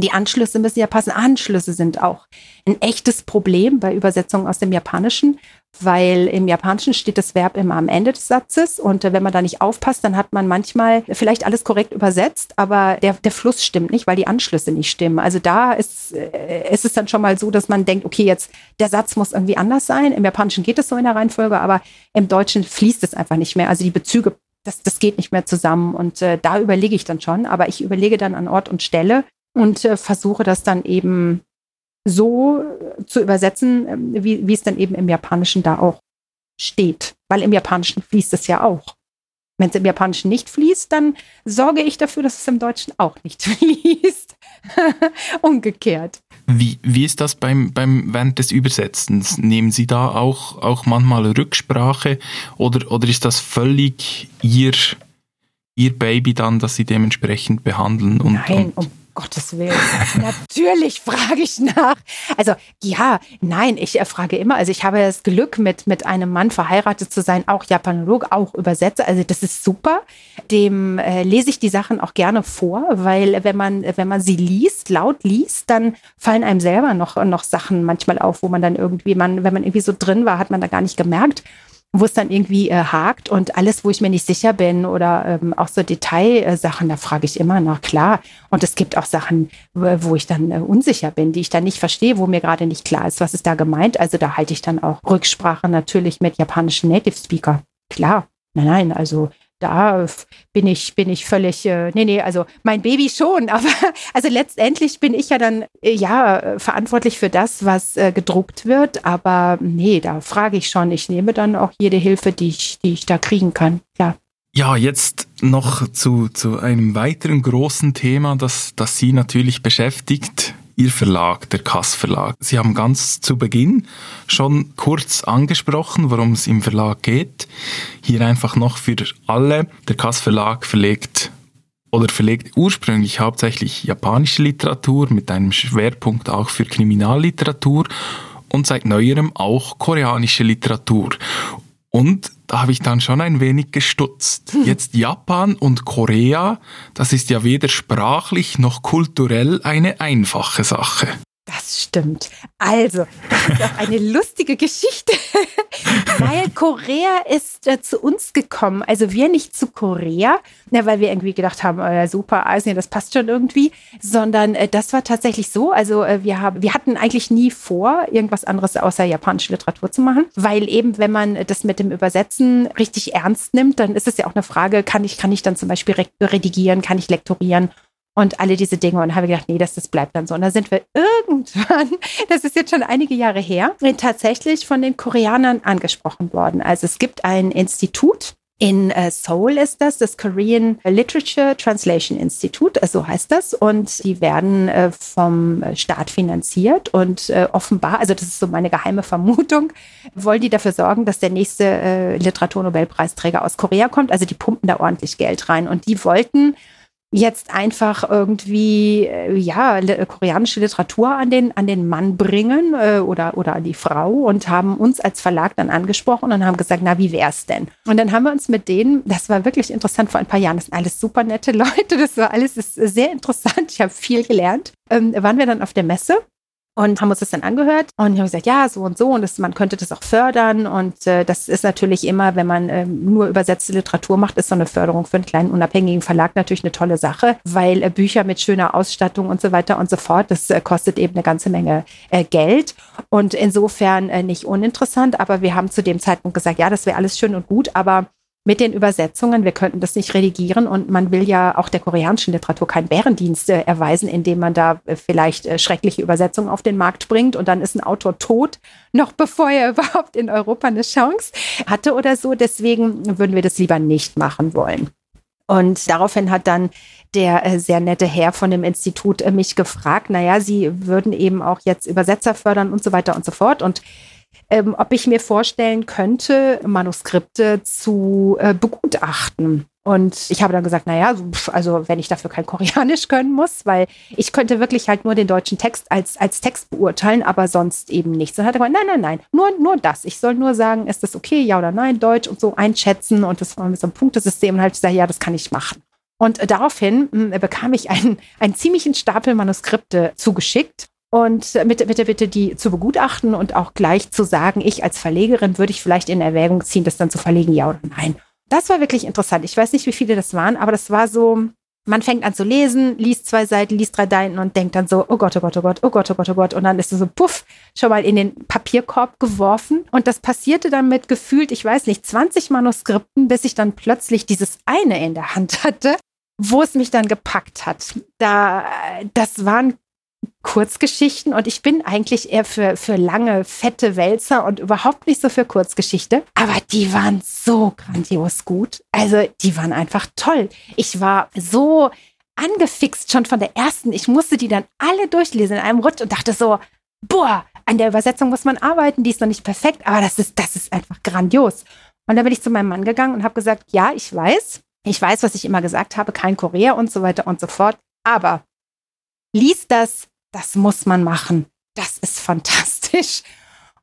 die Anschlüsse müssen ja passen. Anschlüsse sind auch ein echtes Problem bei Übersetzungen aus dem Japanischen, weil im Japanischen steht das Verb immer am Ende des Satzes und äh, wenn man da nicht aufpasst, dann hat man manchmal vielleicht alles korrekt übersetzt, aber der, der Fluss stimmt nicht, weil die Anschlüsse nicht stimmen. Also da ist, äh, ist es dann schon mal so, dass man denkt, okay, jetzt der Satz muss irgendwie anders sein. Im Japanischen geht es so in der Reihenfolge, aber im Deutschen fließt es einfach nicht mehr. Also die Bezüge das, das geht nicht mehr zusammen. Und äh, da überlege ich dann schon, aber ich überlege dann an Ort und Stelle, und äh, versuche das dann eben so äh, zu übersetzen, äh, wie, wie es dann eben im Japanischen da auch steht. Weil im Japanischen fließt es ja auch. Wenn es im Japanischen nicht fließt, dann sorge ich dafür, dass es im Deutschen auch nicht fließt. Umgekehrt. Wie, wie ist das beim, beim, während des Übersetzens? Nehmen Sie da auch, auch manchmal Rücksprache oder, oder ist das völlig Ihr, Ihr Baby dann, dass Sie dementsprechend behandeln? Und, Nein, und um Gottes Willen. Natürlich frage ich nach. Also ja, nein, ich äh, frage immer. Also ich habe das Glück, mit, mit einem Mann verheiratet zu sein, auch Japanolog, auch Übersetzer. Also das ist super. Dem äh, lese ich die Sachen auch gerne vor, weil wenn man, wenn man sie liest, laut liest, dann fallen einem selber noch, noch Sachen manchmal auf, wo man dann irgendwie, man, wenn man irgendwie so drin war, hat man da gar nicht gemerkt wo es dann irgendwie äh, hakt und alles, wo ich mir nicht sicher bin oder ähm, auch so Detailsachen, da frage ich immer nach, klar. Und es gibt auch Sachen, wo ich dann äh, unsicher bin, die ich dann nicht verstehe, wo mir gerade nicht klar ist, was ist da gemeint. Also da halte ich dann auch Rücksprache natürlich mit japanischen Native Speaker. Klar. Nein, nein, also da bin ich, bin ich völlig, äh, nee, nee, also mein Baby schon, aber also letztendlich bin ich ja dann, äh, ja, verantwortlich für das, was äh, gedruckt wird, aber nee, da frage ich schon, ich nehme dann auch jede Hilfe, die ich, die ich da kriegen kann, ja. Ja, jetzt noch zu, zu einem weiteren großen Thema, das, das Sie natürlich beschäftigt, Ihr Verlag, der Kass Verlag. Sie haben ganz zu Beginn schon kurz angesprochen, worum es im Verlag geht. Hier einfach noch für alle. Der Kass Verlag verlegt oder verlegt ursprünglich hauptsächlich japanische Literatur mit einem Schwerpunkt auch für Kriminalliteratur und seit neuerem auch koreanische Literatur. Und da habe ich dann schon ein wenig gestutzt. Jetzt Japan und Korea, das ist ja weder sprachlich noch kulturell eine einfache Sache. Das stimmt. Also, das ist auch eine lustige Geschichte, weil Korea ist äh, zu uns gekommen. Also wir nicht zu Korea, na, weil wir irgendwie gedacht haben, äh, super, Asien, das passt schon irgendwie, sondern äh, das war tatsächlich so. Also äh, wir haben, wir hatten eigentlich nie vor, irgendwas anderes außer japanische Literatur zu machen, weil eben, wenn man das mit dem Übersetzen richtig ernst nimmt, dann ist es ja auch eine Frage, kann ich, kann ich dann zum Beispiel redigieren, kann ich lektorieren und alle diese Dinge und habe gedacht, nee, das, das bleibt dann so. Und da sind wir irgendwann, das ist jetzt schon einige Jahre her, tatsächlich von den Koreanern angesprochen worden. Also es gibt ein Institut, in äh, Seoul ist das, das Korean Literature Translation Institute, äh, so heißt das. Und die werden äh, vom Staat finanziert. Und offenbar, also das ist so meine geheime Vermutung, wollen die dafür sorgen, dass der nächste Literaturnobelpreisträger aus Korea kommt. Also die pumpen da ordentlich Geld rein. Und die wollten jetzt einfach irgendwie äh, ja koreanische Literatur an den an den Mann bringen äh, oder oder an die Frau und haben uns als Verlag dann angesprochen und haben gesagt, na wie wär's denn? Und dann haben wir uns mit denen, das war wirklich interessant vor ein paar Jahren, das sind alles super nette Leute, das war alles ist sehr interessant, ich habe viel gelernt. Ähm, waren wir dann auf der Messe und haben uns das dann angehört. Und ich habe gesagt, ja, so und so und das, man könnte das auch fördern. Und äh, das ist natürlich immer, wenn man ähm, nur übersetzte Literatur macht, ist so eine Förderung für einen kleinen unabhängigen Verlag natürlich eine tolle Sache, weil äh, Bücher mit schöner Ausstattung und so weiter und so fort, das äh, kostet eben eine ganze Menge äh, Geld. Und insofern äh, nicht uninteressant, aber wir haben zu dem Zeitpunkt gesagt, ja, das wäre alles schön und gut, aber mit den Übersetzungen. Wir könnten das nicht redigieren und man will ja auch der koreanischen Literatur keinen Bärendienst äh, erweisen, indem man da äh, vielleicht äh, schreckliche Übersetzungen auf den Markt bringt und dann ist ein Autor tot, noch bevor er überhaupt in Europa eine Chance hatte oder so. Deswegen würden wir das lieber nicht machen wollen. Und daraufhin hat dann der äh, sehr nette Herr von dem Institut äh, mich gefragt, naja, Sie würden eben auch jetzt Übersetzer fördern und so weiter und so fort. Und ähm, ob ich mir vorstellen könnte, Manuskripte zu äh, begutachten. Und ich habe dann gesagt, naja, also wenn ich dafür kein Koreanisch können muss, weil ich könnte wirklich halt nur den deutschen Text als, als Text beurteilen, aber sonst eben nichts. Dann hat er gesagt, nein, nein, nein, nur, nur das. Ich soll nur sagen, ist das okay, ja oder nein, Deutsch und so einschätzen und das war mit so einem Punktesystem und halt sagen, ja, das kann ich machen. Und äh, daraufhin äh, bekam ich einen, einen ziemlichen Stapel Manuskripte zugeschickt und bitte, bitte, bitte die zu begutachten und auch gleich zu sagen, ich als Verlegerin würde ich vielleicht in Erwägung ziehen, das dann zu verlegen, ja oder nein. Das war wirklich interessant. Ich weiß nicht, wie viele das waren, aber das war so, man fängt an zu lesen, liest zwei Seiten, liest drei Seiten und denkt dann so, oh Gott, oh Gott, oh Gott, oh Gott, oh Gott, oh Gott. Und dann ist es so, puff, schon mal in den Papierkorb geworfen. Und das passierte dann mit gefühlt, ich weiß nicht, 20 Manuskripten, bis ich dann plötzlich dieses eine in der Hand hatte, wo es mich dann gepackt hat. Da, das waren Kurzgeschichten und ich bin eigentlich eher für, für lange, fette Wälzer und überhaupt nicht so für Kurzgeschichte. Aber die waren so grandios gut. Also die waren einfach toll. Ich war so angefixt schon von der ersten. Ich musste die dann alle durchlesen in einem Rutsch und dachte so, boah, an der Übersetzung muss man arbeiten, die ist noch nicht perfekt, aber das ist, das ist einfach grandios. Und dann bin ich zu meinem Mann gegangen und habe gesagt, ja, ich weiß, ich weiß, was ich immer gesagt habe, kein Korea und so weiter und so fort. Aber lies das, das muss man machen. Das ist fantastisch.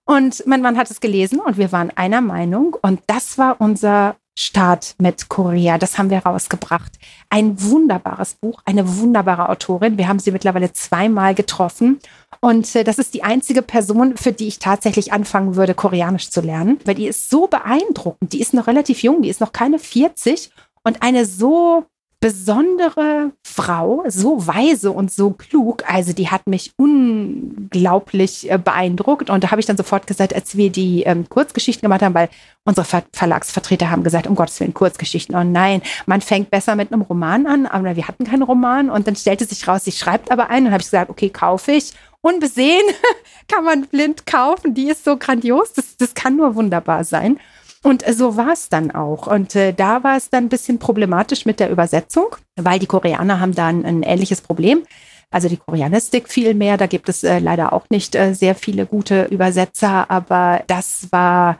Und mein Mann hat es gelesen und wir waren einer Meinung. Und das war unser Start mit Korea. Das haben wir rausgebracht. Ein wunderbares Buch, eine wunderbare Autorin. Wir haben sie mittlerweile zweimal getroffen. Und äh, das ist die einzige Person, für die ich tatsächlich anfangen würde, Koreanisch zu lernen, weil die ist so beeindruckend. Die ist noch relativ jung, die ist noch keine 40 und eine so besondere Frau, so weise und so klug. Also die hat mich unglaublich äh, beeindruckt. Und da habe ich dann sofort gesagt, als wir die ähm, Kurzgeschichten gemacht haben, weil unsere Ver Verlagsvertreter haben gesagt, um Gottes Willen, Kurzgeschichten. Oh nein, man fängt besser mit einem Roman an, aber wir hatten keinen Roman. Und dann stellte sich raus, sie schreibt aber einen. Und habe ich gesagt, okay, kaufe ich. Unbesehen kann man blind kaufen. Die ist so grandios. Das, das kann nur wunderbar sein. Und äh, so war es dann auch. Und äh, da war es dann ein bisschen problematisch mit der Übersetzung, weil die Koreaner haben dann ein ähnliches Problem. Also die Koreanistik viel mehr, da gibt es äh, leider auch nicht äh, sehr viele gute Übersetzer, aber das war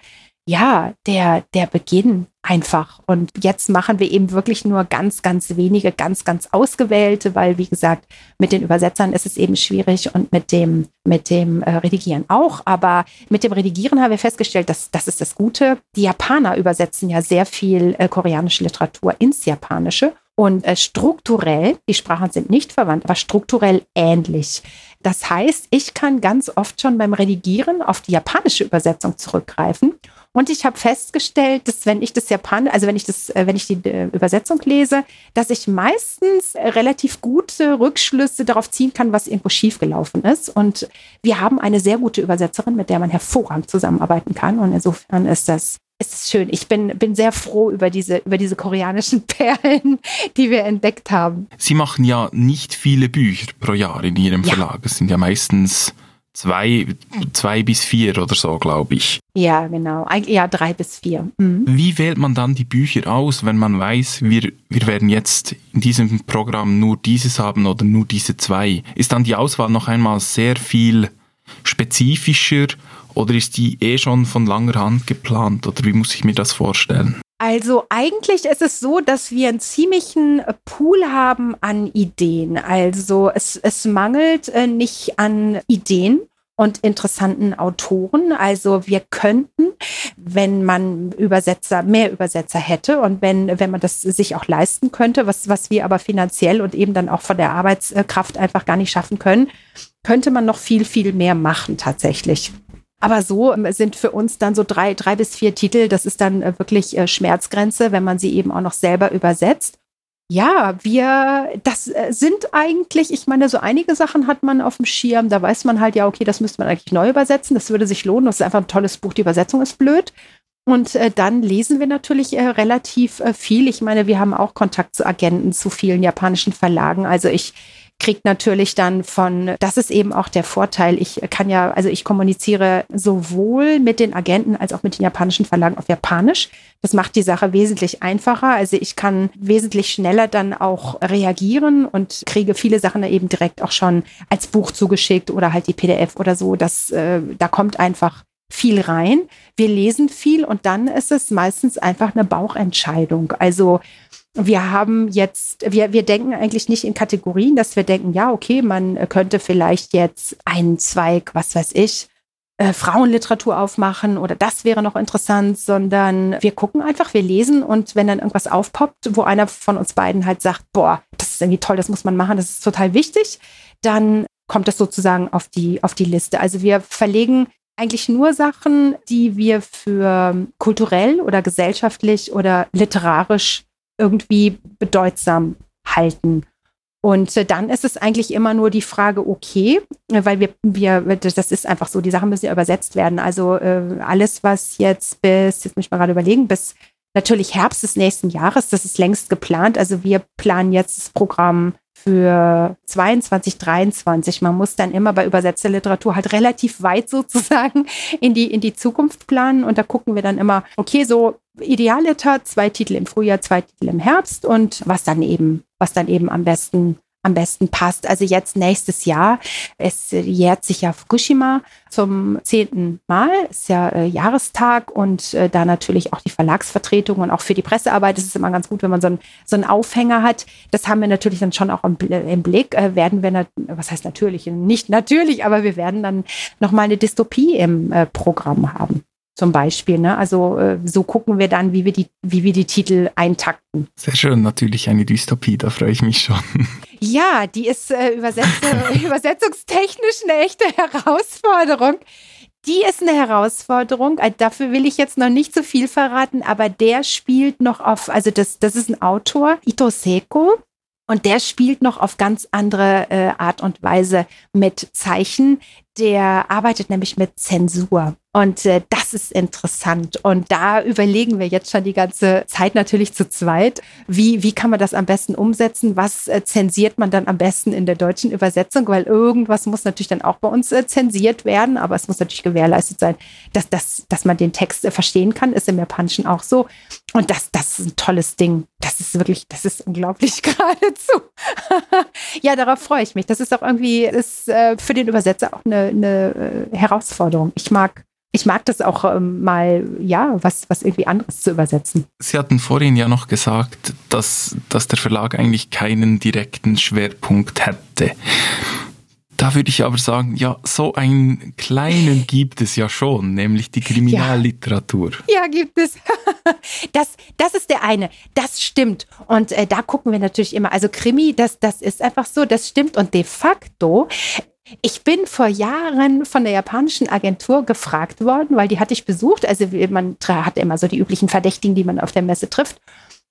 ja, der, der Beginn einfach. Und jetzt machen wir eben wirklich nur ganz, ganz wenige, ganz, ganz ausgewählte, weil, wie gesagt, mit den Übersetzern ist es eben schwierig und mit dem, mit dem äh, Redigieren auch. Aber mit dem Redigieren haben wir festgestellt, dass das ist das Gute. Die Japaner übersetzen ja sehr viel äh, koreanische Literatur ins Japanische. Und äh, strukturell, die Sprachen sind nicht verwandt, aber strukturell ähnlich. Das heißt, ich kann ganz oft schon beim Redigieren auf die japanische Übersetzung zurückgreifen und ich habe festgestellt, dass wenn ich das Japan, also wenn ich das, äh, wenn ich die äh, Übersetzung lese, dass ich meistens relativ gute Rückschlüsse darauf ziehen kann, was irgendwo schiefgelaufen ist. Und wir haben eine sehr gute Übersetzerin, mit der man hervorragend zusammenarbeiten kann. Und insofern ist das ist es schön. Ich bin, bin sehr froh über diese, über diese koreanischen Perlen, die wir entdeckt haben. Sie machen ja nicht viele Bücher pro Jahr in Ihrem ja. Verlag. Es sind ja meistens zwei, zwei bis vier oder so, glaube ich. Ja, genau. Ja, drei bis vier. Mhm. Wie wählt man dann die Bücher aus, wenn man weiß, wir, wir werden jetzt in diesem Programm nur dieses haben oder nur diese zwei? Ist dann die Auswahl noch einmal sehr viel spezifischer oder ist die eh schon von langer Hand geplant oder wie muss ich mir das vorstellen? Also eigentlich ist es so, dass wir einen ziemlichen Pool haben an Ideen. Also es, es mangelt äh, nicht an Ideen und interessanten Autoren. Also wir könnten, wenn man Übersetzer, mehr Übersetzer hätte und wenn, wenn man das sich auch leisten könnte, was, was wir aber finanziell und eben dann auch von der Arbeitskraft einfach gar nicht schaffen können, könnte man noch viel, viel mehr machen tatsächlich. Aber so ähm, sind für uns dann so drei, drei bis vier Titel. Das ist dann äh, wirklich äh, Schmerzgrenze, wenn man sie eben auch noch selber übersetzt. Ja, wir, das äh, sind eigentlich, ich meine, so einige Sachen hat man auf dem Schirm. Da weiß man halt, ja, okay, das müsste man eigentlich neu übersetzen. Das würde sich lohnen. Das ist einfach ein tolles Buch. Die Übersetzung ist blöd. Und äh, dann lesen wir natürlich äh, relativ äh, viel. Ich meine, wir haben auch Kontakt zu Agenten, zu vielen japanischen Verlagen. Also ich kriegt natürlich dann von, das ist eben auch der Vorteil. Ich kann ja, also ich kommuniziere sowohl mit den Agenten als auch mit den japanischen Verlagen auf Japanisch. Das macht die Sache wesentlich einfacher. Also ich kann wesentlich schneller dann auch reagieren und kriege viele Sachen eben direkt auch schon als Buch zugeschickt oder halt die PDF oder so. Das, äh, da kommt einfach viel rein. Wir lesen viel und dann ist es meistens einfach eine Bauchentscheidung. Also wir haben jetzt, wir, wir denken eigentlich nicht in Kategorien, dass wir denken, ja, okay, man könnte vielleicht jetzt einen Zweig, was weiß ich, äh, Frauenliteratur aufmachen oder das wäre noch interessant, sondern wir gucken einfach, wir lesen und wenn dann irgendwas aufpoppt, wo einer von uns beiden halt sagt, boah, das ist irgendwie toll, das muss man machen, das ist total wichtig, dann kommt das sozusagen auf die, auf die Liste. Also wir verlegen eigentlich nur Sachen, die wir für kulturell oder gesellschaftlich oder literarisch irgendwie bedeutsam halten. Und äh, dann ist es eigentlich immer nur die Frage, okay, weil wir, wir, das ist einfach so, die Sachen müssen ja übersetzt werden. Also äh, alles, was jetzt bis, jetzt muss ich mal gerade überlegen, bis natürlich Herbst des nächsten Jahres, das ist längst geplant. Also wir planen jetzt das Programm für 22, 23. Man muss dann immer bei Übersetzerliteratur halt relativ weit sozusagen in die, in die Zukunft planen. Und da gucken wir dann immer, okay, so Idealliter, zwei Titel im Frühjahr, zwei Titel im Herbst und was dann eben, was dann eben am besten am besten passt. Also jetzt nächstes Jahr, es jährt sich ja Fukushima zum zehnten Mal, ist ja äh, Jahrestag und äh, da natürlich auch die Verlagsvertretung und auch für die Pressearbeit ist es immer ganz gut, wenn man so, ein, so einen Aufhänger hat. Das haben wir natürlich dann schon auch im, im Blick. Äh, werden wir, was heißt natürlich, nicht natürlich, aber wir werden dann nochmal eine Dystopie im äh, Programm haben zum Beispiel. Ne? Also äh, so gucken wir dann, wie wir, die, wie wir die Titel eintakten. Sehr schön, natürlich eine Dystopie, da freue ich mich schon. Ja, die ist äh, übersetz übersetzungstechnisch eine echte Herausforderung. Die ist eine Herausforderung. Also dafür will ich jetzt noch nicht so viel verraten, aber der spielt noch auf, also das, das ist ein Autor, Ito Seko. Und der spielt noch auf ganz andere äh, Art und Weise mit Zeichen. Der arbeitet nämlich mit Zensur. Und äh, das ist interessant. Und da überlegen wir jetzt schon die ganze Zeit natürlich zu zweit, wie, wie kann man das am besten umsetzen? Was äh, zensiert man dann am besten in der deutschen Übersetzung? Weil irgendwas muss natürlich dann auch bei uns äh, zensiert werden, aber es muss natürlich gewährleistet sein, dass, dass, dass man den Text äh, verstehen kann. Ist im Japanischen auch so. Und das, das ist ein tolles Ding. Das ist wirklich, das ist unglaublich geradezu. ja, darauf freue ich mich. Das ist auch irgendwie, ist äh, für den Übersetzer auch eine, eine äh, Herausforderung. Ich mag ich mag das auch ähm, mal, ja, was, was irgendwie anderes zu übersetzen. Sie hatten vorhin ja noch gesagt, dass, dass der Verlag eigentlich keinen direkten Schwerpunkt hätte. Da würde ich aber sagen, ja, so einen kleinen gibt es ja schon, nämlich die Kriminalliteratur. Ja, ja gibt es. das, das ist der eine. Das stimmt. Und äh, da gucken wir natürlich immer. Also Krimi, das, das ist einfach so, das stimmt. Und de facto ich bin vor Jahren von der japanischen Agentur gefragt worden, weil die hatte ich besucht. Also man hat immer so die üblichen Verdächtigen, die man auf der Messe trifft.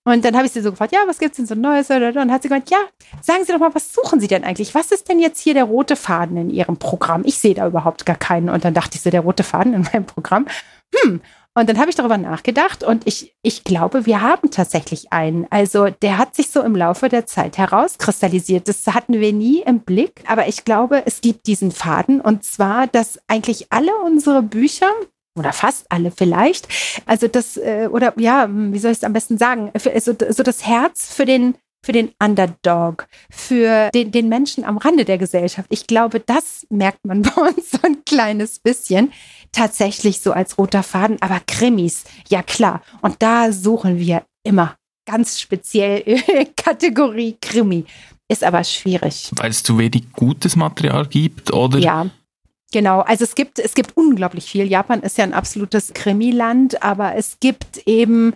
Und dann habe ich sie so gefragt, ja, was gibt es denn so Neues? Und dann hat sie gesagt, ja, sagen Sie doch mal, was suchen Sie denn eigentlich? Was ist denn jetzt hier der rote Faden in Ihrem Programm? Ich sehe da überhaupt gar keinen. Und dann dachte ich so, der rote Faden in meinem Programm. Hm, und dann habe ich darüber nachgedacht und ich, ich glaube, wir haben tatsächlich einen. Also der hat sich so im Laufe der Zeit herauskristallisiert. Das hatten wir nie im Blick, aber ich glaube, es gibt diesen Faden und zwar, dass eigentlich alle unsere Bücher oder fast alle vielleicht, also das, äh, oder ja, wie soll ich es am besten sagen, so, so das Herz für den für den Underdog, für den, den Menschen am Rande der Gesellschaft. Ich glaube, das merkt man bei uns so ein kleines bisschen tatsächlich so als roter Faden. Aber Krimis, ja klar. Und da suchen wir immer ganz speziell Kategorie Krimi. Ist aber schwierig. Weil es zu wenig gutes Material gibt, oder? Ja. Genau, also es gibt, es gibt unglaublich viel. Japan ist ja ein absolutes Krimiland, aber es gibt eben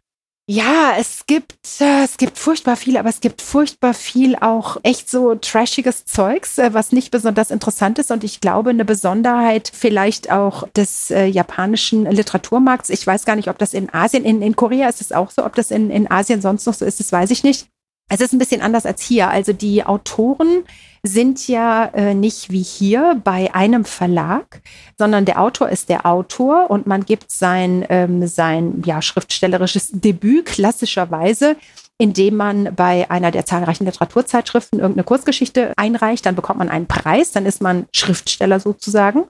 ja, es gibt, äh, es gibt furchtbar viel, aber es gibt furchtbar viel auch echt so trashiges Zeugs, äh, was nicht besonders interessant ist. Und ich glaube, eine Besonderheit vielleicht auch des äh, japanischen Literaturmarkts. Ich weiß gar nicht, ob das in Asien, in, in Korea ist es auch so, ob das in, in Asien sonst noch so ist, das weiß ich nicht. Es ist ein bisschen anders als hier. Also die Autoren sind ja äh, nicht wie hier bei einem Verlag, sondern der Autor ist der Autor und man gibt sein, ähm, sein ja, schriftstellerisches Debüt klassischerweise indem man bei einer der zahlreichen Literaturzeitschriften irgendeine Kurzgeschichte einreicht, dann bekommt man einen Preis, dann ist man Schriftsteller sozusagen.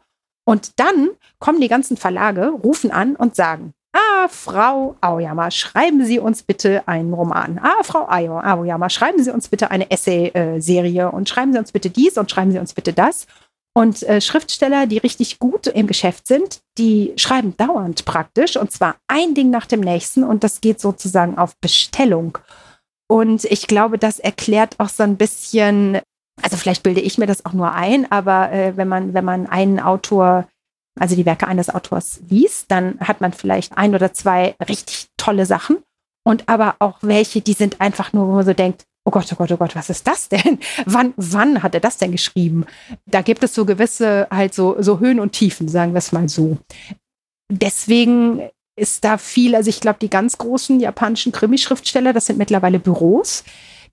Und dann kommen die ganzen Verlage, rufen an und sagen, Ah, Frau Aoyama, schreiben Sie uns bitte einen Roman. Ah, Frau Aoyama, schreiben Sie uns bitte eine Essay-Serie und schreiben Sie uns bitte dies und schreiben Sie uns bitte das. Und äh, Schriftsteller, die richtig gut im Geschäft sind, die schreiben dauernd praktisch und zwar ein Ding nach dem nächsten und das geht sozusagen auf Bestellung. Und ich glaube, das erklärt auch so ein bisschen, also vielleicht bilde ich mir das auch nur ein, aber äh, wenn man, wenn man einen Autor also die Werke eines Autors liest, dann hat man vielleicht ein oder zwei richtig tolle Sachen und aber auch welche, die sind einfach nur, wo man so denkt, oh Gott, oh Gott, oh Gott, was ist das denn? Wann, wann hat er das denn geschrieben? Da gibt es so gewisse halt so, so Höhen und Tiefen, sagen wir es mal so. Deswegen ist da viel, also ich glaube, die ganz großen japanischen Krimischriftsteller, das sind mittlerweile Büros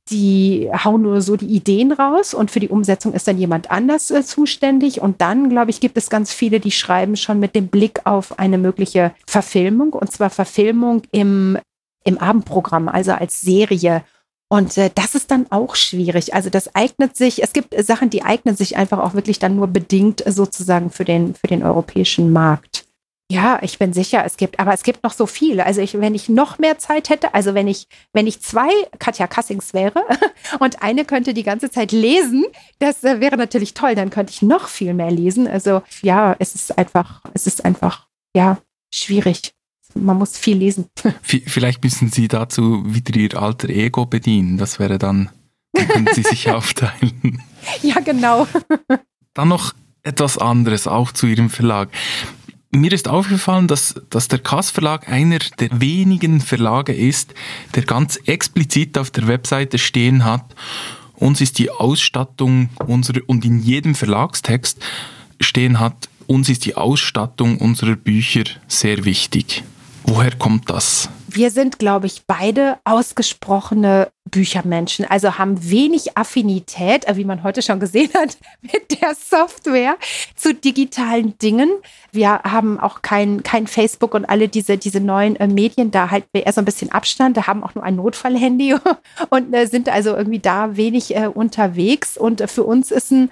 die hauen nur so die Ideen raus und für die Umsetzung ist dann jemand anders äh, zuständig. Und dann, glaube ich, gibt es ganz viele, die schreiben schon mit dem Blick auf eine mögliche Verfilmung und zwar Verfilmung im, im Abendprogramm, also als Serie. Und äh, das ist dann auch schwierig. Also das eignet sich, es gibt Sachen, die eignen sich einfach auch wirklich dann nur bedingt sozusagen für den, für den europäischen Markt. Ja, ich bin sicher, es gibt, aber es gibt noch so viele. Also ich, wenn ich noch mehr Zeit hätte, also wenn ich, wenn ich zwei Katja Kassings wäre und eine könnte die ganze Zeit lesen, das äh, wäre natürlich toll. Dann könnte ich noch viel mehr lesen. Also ja, es ist einfach, es ist einfach, ja, schwierig. Man muss viel lesen. Vielleicht müssen Sie dazu wieder Ihr alter Ego bedienen. Das wäre dann, dann können Sie sich aufteilen. Ja, genau. Dann noch etwas anderes, auch zu Ihrem Verlag. Mir ist aufgefallen, dass, dass der Kass Verlag einer der wenigen Verlage ist, der ganz explizit auf der Webseite stehen hat, uns ist die Ausstattung unserer, und in jedem Verlagstext stehen hat, uns ist die Ausstattung unserer Bücher sehr wichtig. Woher kommt das? Wir sind, glaube ich, beide ausgesprochene Büchermenschen, also haben wenig Affinität, äh, wie man heute schon gesehen hat, mit der Software zu digitalen Dingen. Wir haben auch kein, kein Facebook und alle diese, diese neuen äh, Medien, da halten wir eher so ein bisschen Abstand, da haben auch nur ein Notfallhandy und äh, sind also irgendwie da wenig unterwegs. Und für uns ist ein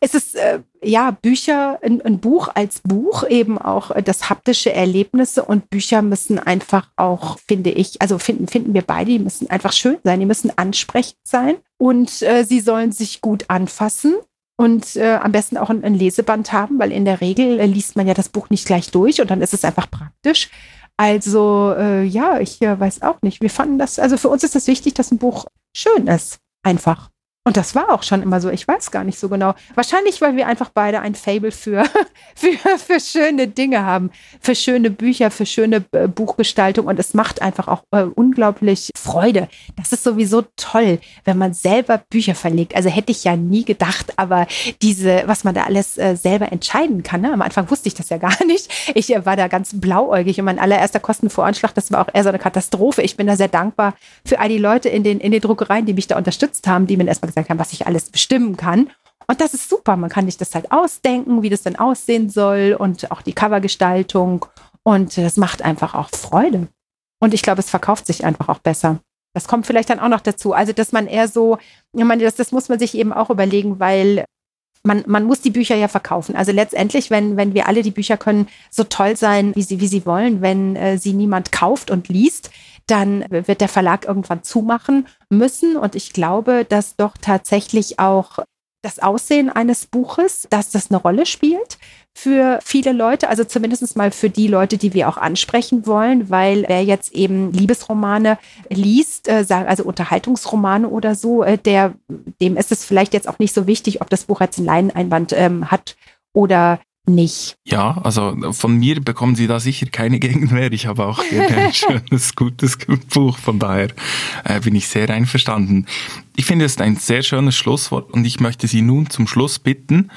es ist äh, ja Bücher, ein, ein, Buch als Buch, eben auch äh, das haptische Erlebnisse und Bücher müssen einfach auch, finde ich, also finden, finden wir beide, die müssen einfach schön sein, die müssen ansprechend sein und äh, sie sollen sich gut anfassen und äh, am besten auch ein, ein, Leseband haben, weil in der Regel äh, liest man ja das Buch nicht gleich durch und dann ist es einfach praktisch. Also äh, ja, ich äh, weiß auch nicht. Wir fanden das, also für uns ist es das wichtig, dass ein Buch schön ist. Einfach. Und das war auch schon immer so. Ich weiß gar nicht so genau. Wahrscheinlich, weil wir einfach beide ein Fable für, für, für schöne Dinge haben, für schöne Bücher, für schöne äh, Buchgestaltung. Und es macht einfach auch äh, unglaublich Freude. Das ist sowieso toll, wenn man selber Bücher verlegt. Also hätte ich ja nie gedacht, aber diese, was man da alles äh, selber entscheiden kann. Ne? Am Anfang wusste ich das ja gar nicht. Ich war da ganz blauäugig und mein allererster Kostenvoranschlag, das war auch eher so eine Katastrophe. Ich bin da sehr dankbar für all die Leute in den, in den Druckereien, die mich da unterstützt haben, die mir erstmal gesagt haben, was ich alles bestimmen kann. Und das ist super. Man kann sich das halt ausdenken, wie das dann aussehen soll und auch die Covergestaltung. Und das macht einfach auch Freude. Und ich glaube, es verkauft sich einfach auch besser. Das kommt vielleicht dann auch noch dazu. Also, dass man eher so, ich meine, das, das muss man sich eben auch überlegen, weil man, man muss die Bücher ja verkaufen. Also letztendlich, wenn, wenn wir alle die Bücher können so toll sein, wie sie, wie sie wollen, wenn äh, sie niemand kauft und liest, dann wird der Verlag irgendwann zumachen müssen. Und ich glaube, dass doch tatsächlich auch das Aussehen eines Buches, dass das eine Rolle spielt für viele Leute, also zumindest mal für die Leute, die wir auch ansprechen wollen, weil wer jetzt eben Liebesromane liest, äh, also Unterhaltungsromane oder so, äh, der, dem ist es vielleicht jetzt auch nicht so wichtig, ob das Buch jetzt einen Leineinband ähm, hat oder nicht. Ja, also von mir bekommen Sie da sicher keine Gegenwehr. Ich habe auch ein schönes, gutes Buch, von daher äh, bin ich sehr einverstanden. Ich finde es ein sehr schönes Schlusswort und ich möchte Sie nun zum Schluss bitten,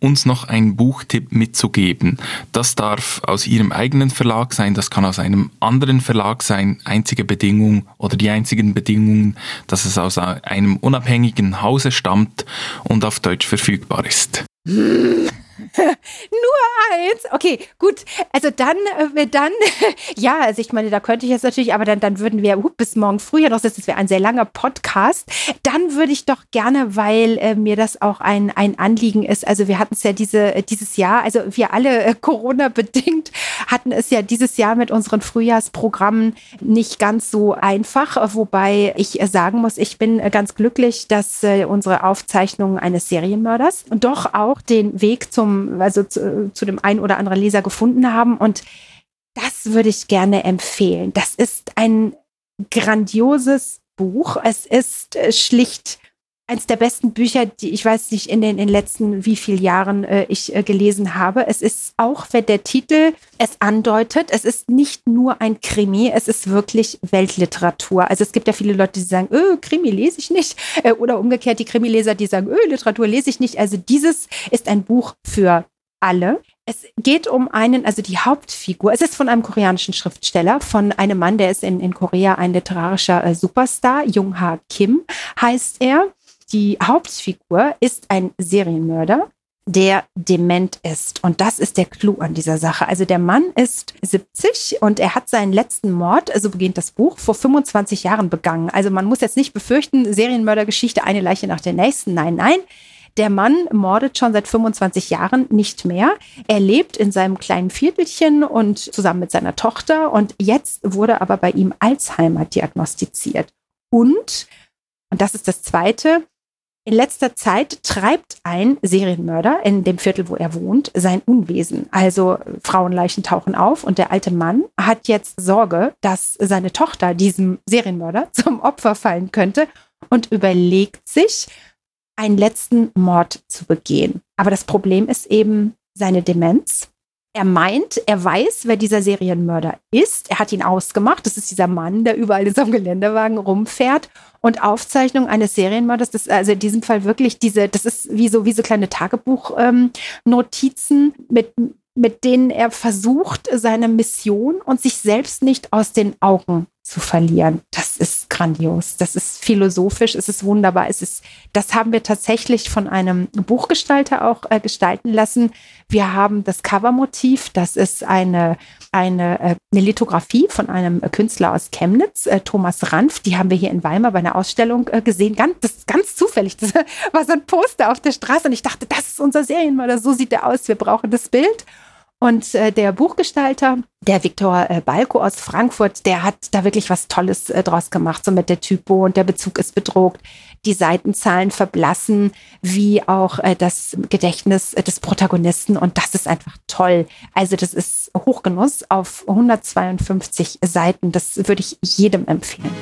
uns noch einen Buchtipp mitzugeben. Das darf aus Ihrem eigenen Verlag sein, das kann aus einem anderen Verlag sein. Einzige Bedingung oder die einzigen Bedingungen, dass es aus einem unabhängigen Hause stammt und auf Deutsch verfügbar ist. Nur eins. Okay, gut. Also dann, äh, dann, ja, also ich meine, da könnte ich jetzt natürlich, aber dann, dann würden wir uh, bis morgen früh ja noch sitzen. Das wäre ein sehr langer Podcast. Dann würde ich doch gerne, weil äh, mir das auch ein, ein Anliegen ist. Also wir hatten es ja diese, äh, dieses Jahr, also wir alle äh, Corona-bedingt hatten es ja dieses Jahr mit unseren Frühjahrsprogrammen nicht ganz so einfach. Wobei ich äh, sagen muss, ich bin ganz glücklich, dass unsere Aufzeichnungen eines Serienmörders doch auch den Weg zum zum, also zu, zu dem einen oder anderen Leser gefunden haben. Und das würde ich gerne empfehlen. Das ist ein grandioses Buch. Es ist äh, schlicht eines der besten Bücher, die ich weiß nicht in den, in den letzten wie vielen Jahren äh, ich äh, gelesen habe. Es ist auch, wenn der Titel es andeutet, es ist nicht nur ein Krimi, es ist wirklich Weltliteratur. Also es gibt ja viele Leute, die sagen, öh, Krimi lese ich nicht. Äh, oder umgekehrt die Krimileser, die sagen, öh, Literatur lese ich nicht. Also dieses ist ein Buch für alle. Es geht um einen, also die Hauptfigur. Es ist von einem koreanischen Schriftsteller, von einem Mann, der ist in, in Korea ein literarischer äh, Superstar. Jung Ha Kim heißt er. Die Hauptfigur ist ein Serienmörder, der dement ist. Und das ist der Clou an dieser Sache. Also der Mann ist 70 und er hat seinen letzten Mord, also beginnt das Buch, vor 25 Jahren begangen. Also man muss jetzt nicht befürchten, Serienmördergeschichte, eine Leiche nach der nächsten. Nein, nein. Der Mann mordet schon seit 25 Jahren nicht mehr. Er lebt in seinem kleinen Viertelchen und zusammen mit seiner Tochter. Und jetzt wurde aber bei ihm Alzheimer diagnostiziert. Und, und das ist das Zweite, in letzter Zeit treibt ein Serienmörder in dem Viertel, wo er wohnt, sein Unwesen. Also Frauenleichen tauchen auf und der alte Mann hat jetzt Sorge, dass seine Tochter diesem Serienmörder zum Opfer fallen könnte und überlegt sich, einen letzten Mord zu begehen. Aber das Problem ist eben seine Demenz. Er meint, er weiß, wer dieser Serienmörder ist. Er hat ihn ausgemacht. Das ist dieser Mann, der überall in seinem Geländewagen rumfährt und Aufzeichnung eines Serienmörders, das ist also in diesem Fall wirklich diese, das ist wie so, wie so kleine Tagebuchnotizen ähm, mit, mit denen er versucht, seine Mission und sich selbst nicht aus den Augen zu verlieren. Das ist grandios. Das ist philosophisch. Es ist wunderbar. Es ist, das haben wir tatsächlich von einem Buchgestalter auch äh, gestalten lassen. Wir haben das Covermotiv. Das ist eine, eine, äh, eine Lithografie von einem Künstler aus Chemnitz, äh, Thomas Ranf. Die haben wir hier in Weimar bei einer Ausstellung äh, gesehen. Ganz, das ganz zufällig. Das war so ein Poster auf der Straße und ich dachte, das ist unser Serienmörder. So sieht er aus. Wir brauchen das Bild. Und äh, der Buchgestalter, der Viktor äh, Balko aus Frankfurt, der hat da wirklich was Tolles äh, draus gemacht, so mit der Typo und der Bezug ist bedruckt. Die Seitenzahlen verblassen, wie auch äh, das Gedächtnis äh, des Protagonisten. Und das ist einfach toll. Also das ist Hochgenuss auf 152 Seiten. Das würde ich jedem empfehlen.